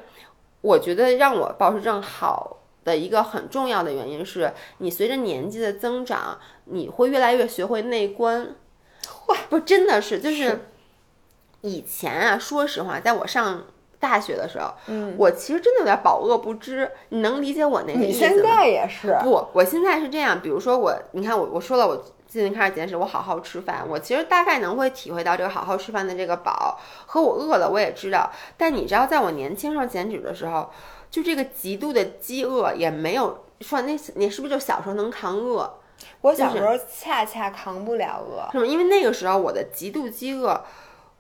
我觉得让我暴食症好。的一个很重要的原因是你随着年纪的增长，你会越来越学会内观。哇不，真的是，就是是以前啊，说实话，在我上大学的时候，嗯，我其实真的有点饱饿不知。你能理解我那个意思吗？现在也是，不，我现在是这样，比如说我，你看我我说了，我最近开始减脂，我好好吃饭，我其实大概能会体会到这个好好吃饭的这个饱和我饿了，我也知道。但你知道，在我年轻时候减脂的时候，就这个极度的饥饿也没有说那你是不是就小时候能扛饿？我小时候恰恰扛不了饿。是吗？因为那个时候我的极度饥饿，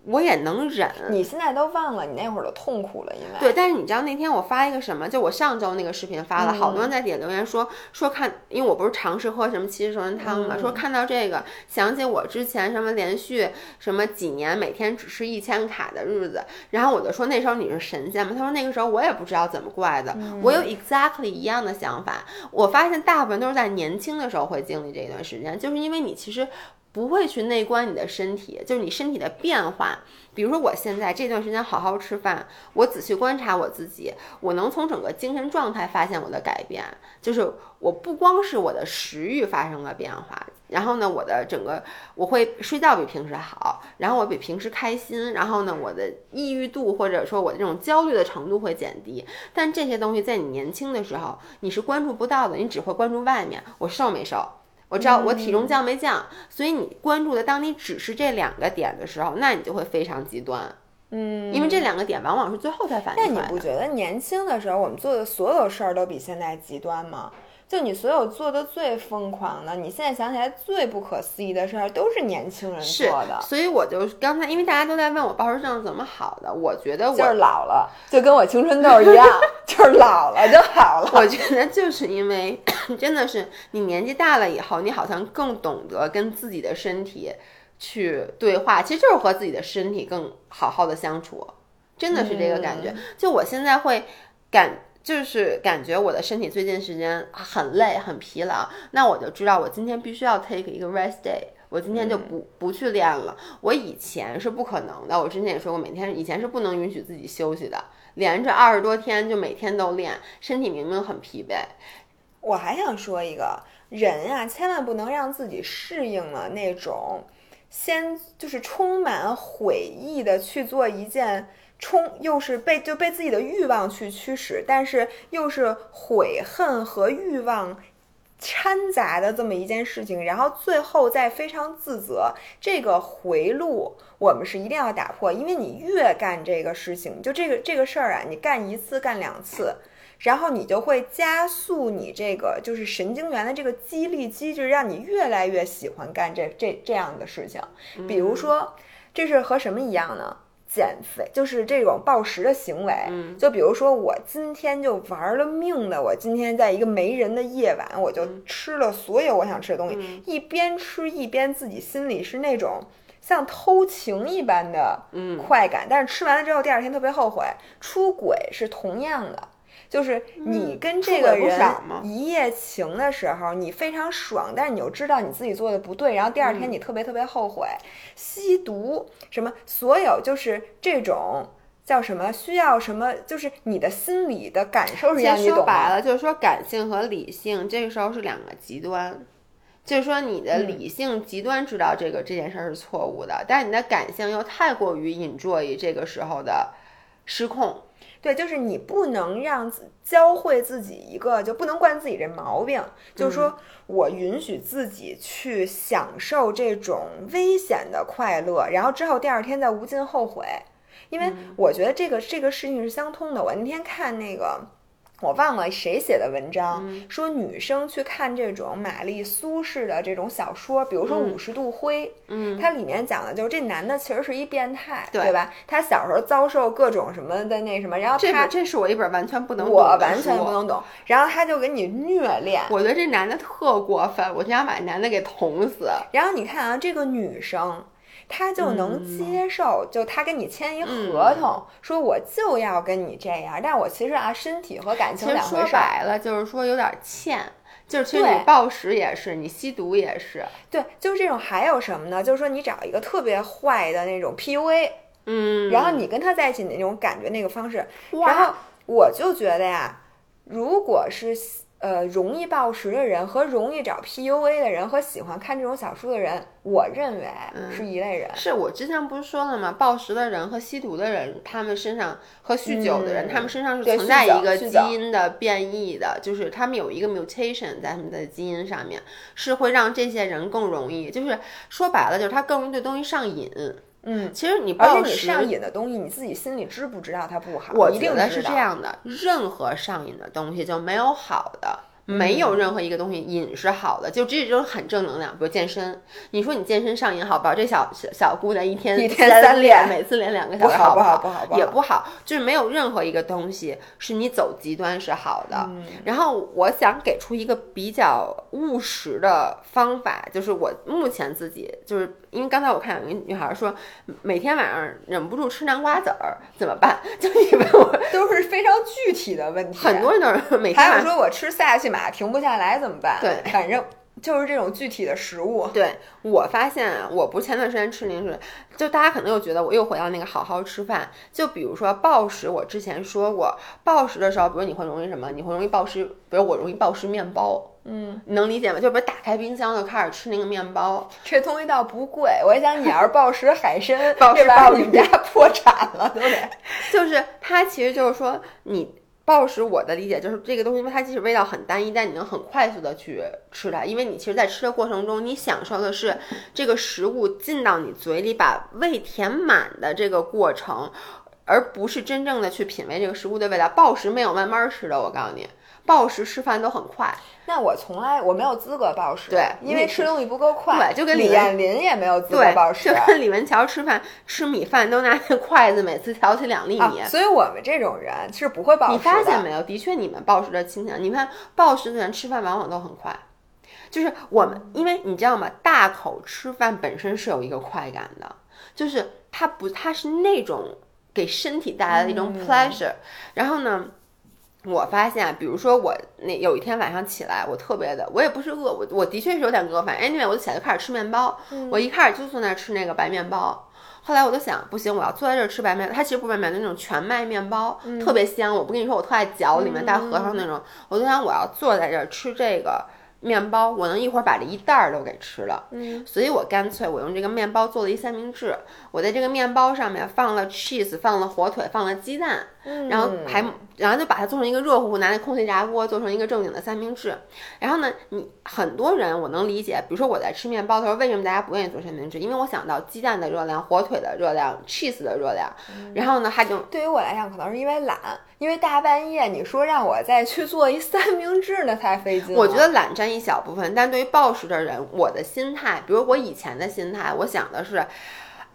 我也能忍。你现在都忘了你那会儿的痛苦了，因为对，但是你知道那天我发一个什么？就我上周那个视频发了，好多人在底下留言说说看，因为我不是尝试喝什么七十熟人汤嘛，说看到这个想起我之前什么连续什么几年每天只吃一千卡的日子，然后我就说那时候你是神仙嘛，他说那个时候我也不知道怎么过来的，我有 exactly 一样的想法，我发现大部分都是在年轻的时候会经历这一段时间，就是因为你其实。不会去内观你的身体，就是你身体的变化。比如说，我现在这段时间好好吃饭，我仔细观察我自己，我能从整个精神状态发现我的改变。就是我不光是我的食欲发生了变化，然后呢，我的整个我会睡觉比平时好，然后我比平时开心，然后呢，我的抑郁度或者说我这种焦虑的程度会减低。但这些东西在你年轻的时候你是关注不到的，你只会关注外面，我瘦没瘦。我知道我体重降没降，所以你关注的，当你只是这两个点的时候，那你就会非常极端。嗯，因为这两个点往往是最后才反应但你。不觉得年轻的时候我们做的所有事儿都比现在极端吗？就你所有做的最疯狂的，你现在想起来最不可思议的事儿，都是年轻人是做的，。所以我就刚才，因为大家都在问我暴食症怎么好的，我觉得我就是老了，就跟我青春痘一样，就是老了就好了。我觉得就是因为真的是你年纪大了以后，你好像更懂得跟自己的身体去对话，其实就是和自己的身体更好好的相处，真的是这个感觉。就我现在会感。就是感觉我的身体最近时间很累很疲劳，那我就知道我今天必须要 take 一个 rest day，我今天就不、不去练了。我以前是不可能的，我之前也说过，每天以前是不能允许自己休息的，连着二十多天就每天都练，身体明明很疲惫，我还想说一个人啊，千万不能让自己适应了那种先就是充满悔意的去做一件冲，又是被就被自己的欲望去驱使，但是又是悔恨和欲望。掺杂的这么一件事情，然后最后再非常自责，这个回路我们是一定要打破，因为你越干这个事情，就这个这个事儿啊，你干一次干两次，然后你就会加速你这个就是神经元的这个激励机制，让你越来越喜欢干这这这样的事情。比如说，这是和什么一样呢？减肥就是这种暴食的行为。嗯就比如说，我今天就玩了命的，我今天在一个没人的夜晚，我就吃了所有我想吃的东西，嗯一边吃一边自己心里是那种。像偷情一般的嗯快感，但是吃完了之后第二天特别后悔。出轨是同样的，就是你跟这个人一夜情的时候，你非常爽，但是你又知道你自己做的不对，然后第二嗯天你特别特别后悔。吸毒什么，所有就是这种叫什么，需要什么，就是你的心理的感受是一样，你懂吗？实说白了，就是说感性和理性这个时候是两个极端。就是说，你的嗯理性极端知道这个、这件事儿是错误的，但是你的感性又太过于 enjoy 这个时候的失控。对，就是你不能让自教会自己一个，就不能惯自己这毛病，就是说我允许自己去享受这种危险的快乐，然后之后第二天再无尽后悔，因为我觉得这个这个事情是相通的。我那天看那个。我忘了谁写的文章，说女生去看这种玛丽苏式的这种小说，比如说《五十度灰》，嗯，它里面讲的就是这男的其实是一变态，对吧？他小时候遭受各种什么的那什么，然后他这这是我一本完全不能懂我完全不能懂，然后他就给你虐恋，我觉得这男的特过分，我就想把男的给捅死。然后你看啊，这个女生。她就能嗯接受，就他跟你签一合同，说我就要跟你这样，但我其实啊，身体和感情两回事说。白了，就是说有点欠，就是其实你暴食也是，你吸毒也是，对，就是这种。还有什么呢？就是说你找一个特别坏的那种 PUA，嗯，然后你跟他在一起那种感觉那个方式，然后我就觉得呀，如果是呃容易暴食的人和容易找 PUA 的人和喜欢看这种小说的人，我认为嗯是一类人。是我之前不是说了吗？暴食的人和吸毒的人，他们身上和酗酒的人，嗯他们身上是存在一个基因的变异的，就是他们有一个 mutation 在他们的基因上面，是会让这些人更容易，就是说白了，就是他更容易对东西上瘾。嗯，其实你而且暴食，你上瘾的东西，你自己心里知不知道它不好？我一定觉得是这样的，任何上瘾的东西就没有好的。嗯没有任何一个东西瘾是好的，就这种很正能量。比如健身，你说你健身上瘾好不好？这小小小姑娘一天一天三三练每次练两个小时，不好不不好不好不好也不好。就是没有任何一个东西是你走极端是好的。嗯然后我想给出一个比较务实的方法，就是我目前自己就是因为刚才我看有一个女孩说，每天晚上忍不住吃南瓜籽儿怎么办？就你问我，都是非常具体的问题。很多人都是每天还有。说我吃萨琪玛停不下来怎么办？对反正就是这种具体的食物。对我发现啊，我不是前段时间吃零食，就大家可能又觉得我又回到那个好好吃饭。就比如说暴食，我之前说过，暴食的时候，比如你会容易什么？你会容易暴食，比如我容易暴食面包。嗯，你能理解吗？就比如打开冰箱就开始吃那个面包，这东西倒不贵，我想你要是暴食海参，暴食这玩意儿鲍鱼你们家破产了都得。就是它其实就是说你暴食，我的理解就是这个东西，它即使味道很单一，但你能很快速的去吃它，因为你其实，在吃的过程中，你享受的是这个食物进到你嘴里，把胃填满的这个过程，而不是真正的去品味这个食物的味道。暴食没有慢慢吃的，我告诉你，暴食吃饭都很快。那我从来我没有资格暴食，对因为吃东西不够快。对就跟李李艳林也没有资格暴，食就。跟李文桥吃饭吃米饭都拿那筷子，每次挑起两粒啊米。，所以我们这种人是不会暴食的。你发现没有？的确，你们暴食的倾向。你看暴食的人吃饭往往都很快，就是我们，因为你知道吗？大口吃饭本身是有一个快感的，就是它不，它是那种给身体带来的一种嗯 pleasure。然后呢？我发现啊，比如说我那有一天晚上起来，我特别的，我也不是饿，我我的确是有点饿，反正 anyway 我就起来就开始吃面包，我一开始就坐那儿吃那个白面包。后来我就想，不行，我要坐在这儿吃白面，它其实不是白面，那种全麦面包，特别香。我不跟你说，我特爱嚼里面带核桃那种。我就想，我要坐在这儿吃这个面包，我能一会儿把这一袋儿都给吃了。嗯，所以我干脆我用这个面包做了一三明治，我在这个面包上面放了 cheese，放了火腿，放了鸡蛋，然后还然后就把它做成一个热乎乎，拿那空气炸锅做成一个正经的三明治。然后呢，你很多人我能理解，比如说我在吃面包的时候，为什么大家不愿意做三明治？因为我想到鸡蛋的热量、火腿的热量、cheese 的热量，然后呢还就对于我来讲，可能是因为懒，因为大半夜你说让我再去做一三明治，那太费劲了。我觉得懒占一小部分，但对于暴食的人，我的心态，比如我以前的心态，我想的是，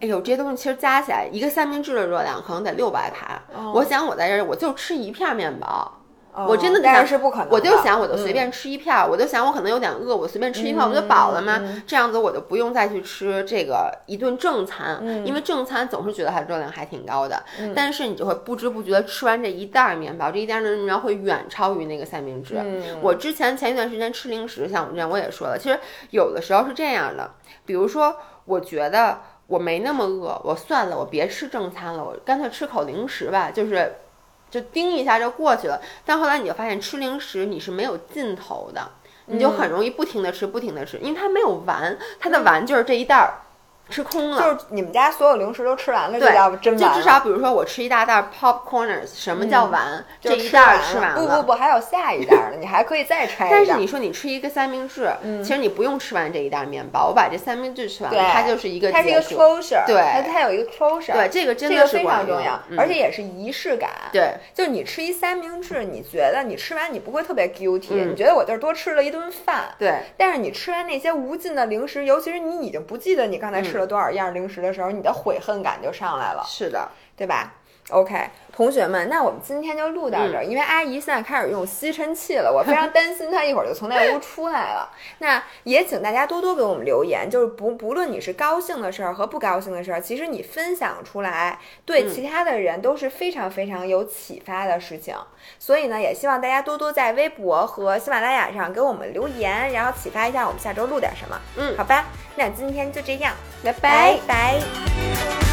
哎呦，这些东西其实加起来，一个三明治的热量可能得六百卡。我想我在这儿，我就吃一片面包。我真的哦但想是是不可能。我就想，我就随嗯便吃一片儿，我就想我可能有点饿，我随便吃一片儿，我就饱了吗？这样子我就不用再去吃这个一顿正餐，因为正餐总是觉得它热量还挺高的，但是你就会不知不觉的吃完这一袋儿面包，这一袋面包会远超于那个三明治。我之前前一段时间吃零食，像我这样我也说了，其实有的时候是这样的，比如说我觉得。我没那么饿，我算了，我别吃正餐了，我干脆吃口零食吧，就是就叮一下就过去了。但后来你就发现吃零食你是没有尽头的，你就很容易不停的吃，不停的吃，因为它没有完，它的完就是这一袋儿吃空了。就是你们家所有零食都吃完了，对这叫真完了。就至少比如说我吃一大袋 popcorners，什么叫完？就这一袋儿吃完了。不不不，还有下一袋儿呢，你还可以再拆一袋儿。但是你说你吃一个三明治，其实你不用吃完这一袋面包，我把这三明治吃完了，对它就是一个它是一个。closure，对它它有一个 closure，对，这个真这个非的是管用常重要，嗯而且也是仪式感。对，就你吃一三明治，你觉得你吃完你不会特别 guilty，、嗯你觉得我就是多吃了一顿饭。对，但是你吃完那些无尽的零食，尤其是你已经不记得你刚才吃了多少样零食的时候，你的悔恨感就上来了，是的，对吧？OK，同学们，那我们今天就录到嗯这儿，因为阿姨现在开始用吸尘器了，我非常 担心她一会儿就从那屋出来了。那也请大家多多给我们留言，就是不不论你是高兴的事儿和不高兴的事儿，其实你分享出来，对嗯其他的人都是非常非常有启发的事情。所以呢，也希望大家多多在微博和喜马拉雅上给我们留言，然后启发一下我们下周录点什么。嗯好吧，那今天就这样，拜拜拜拜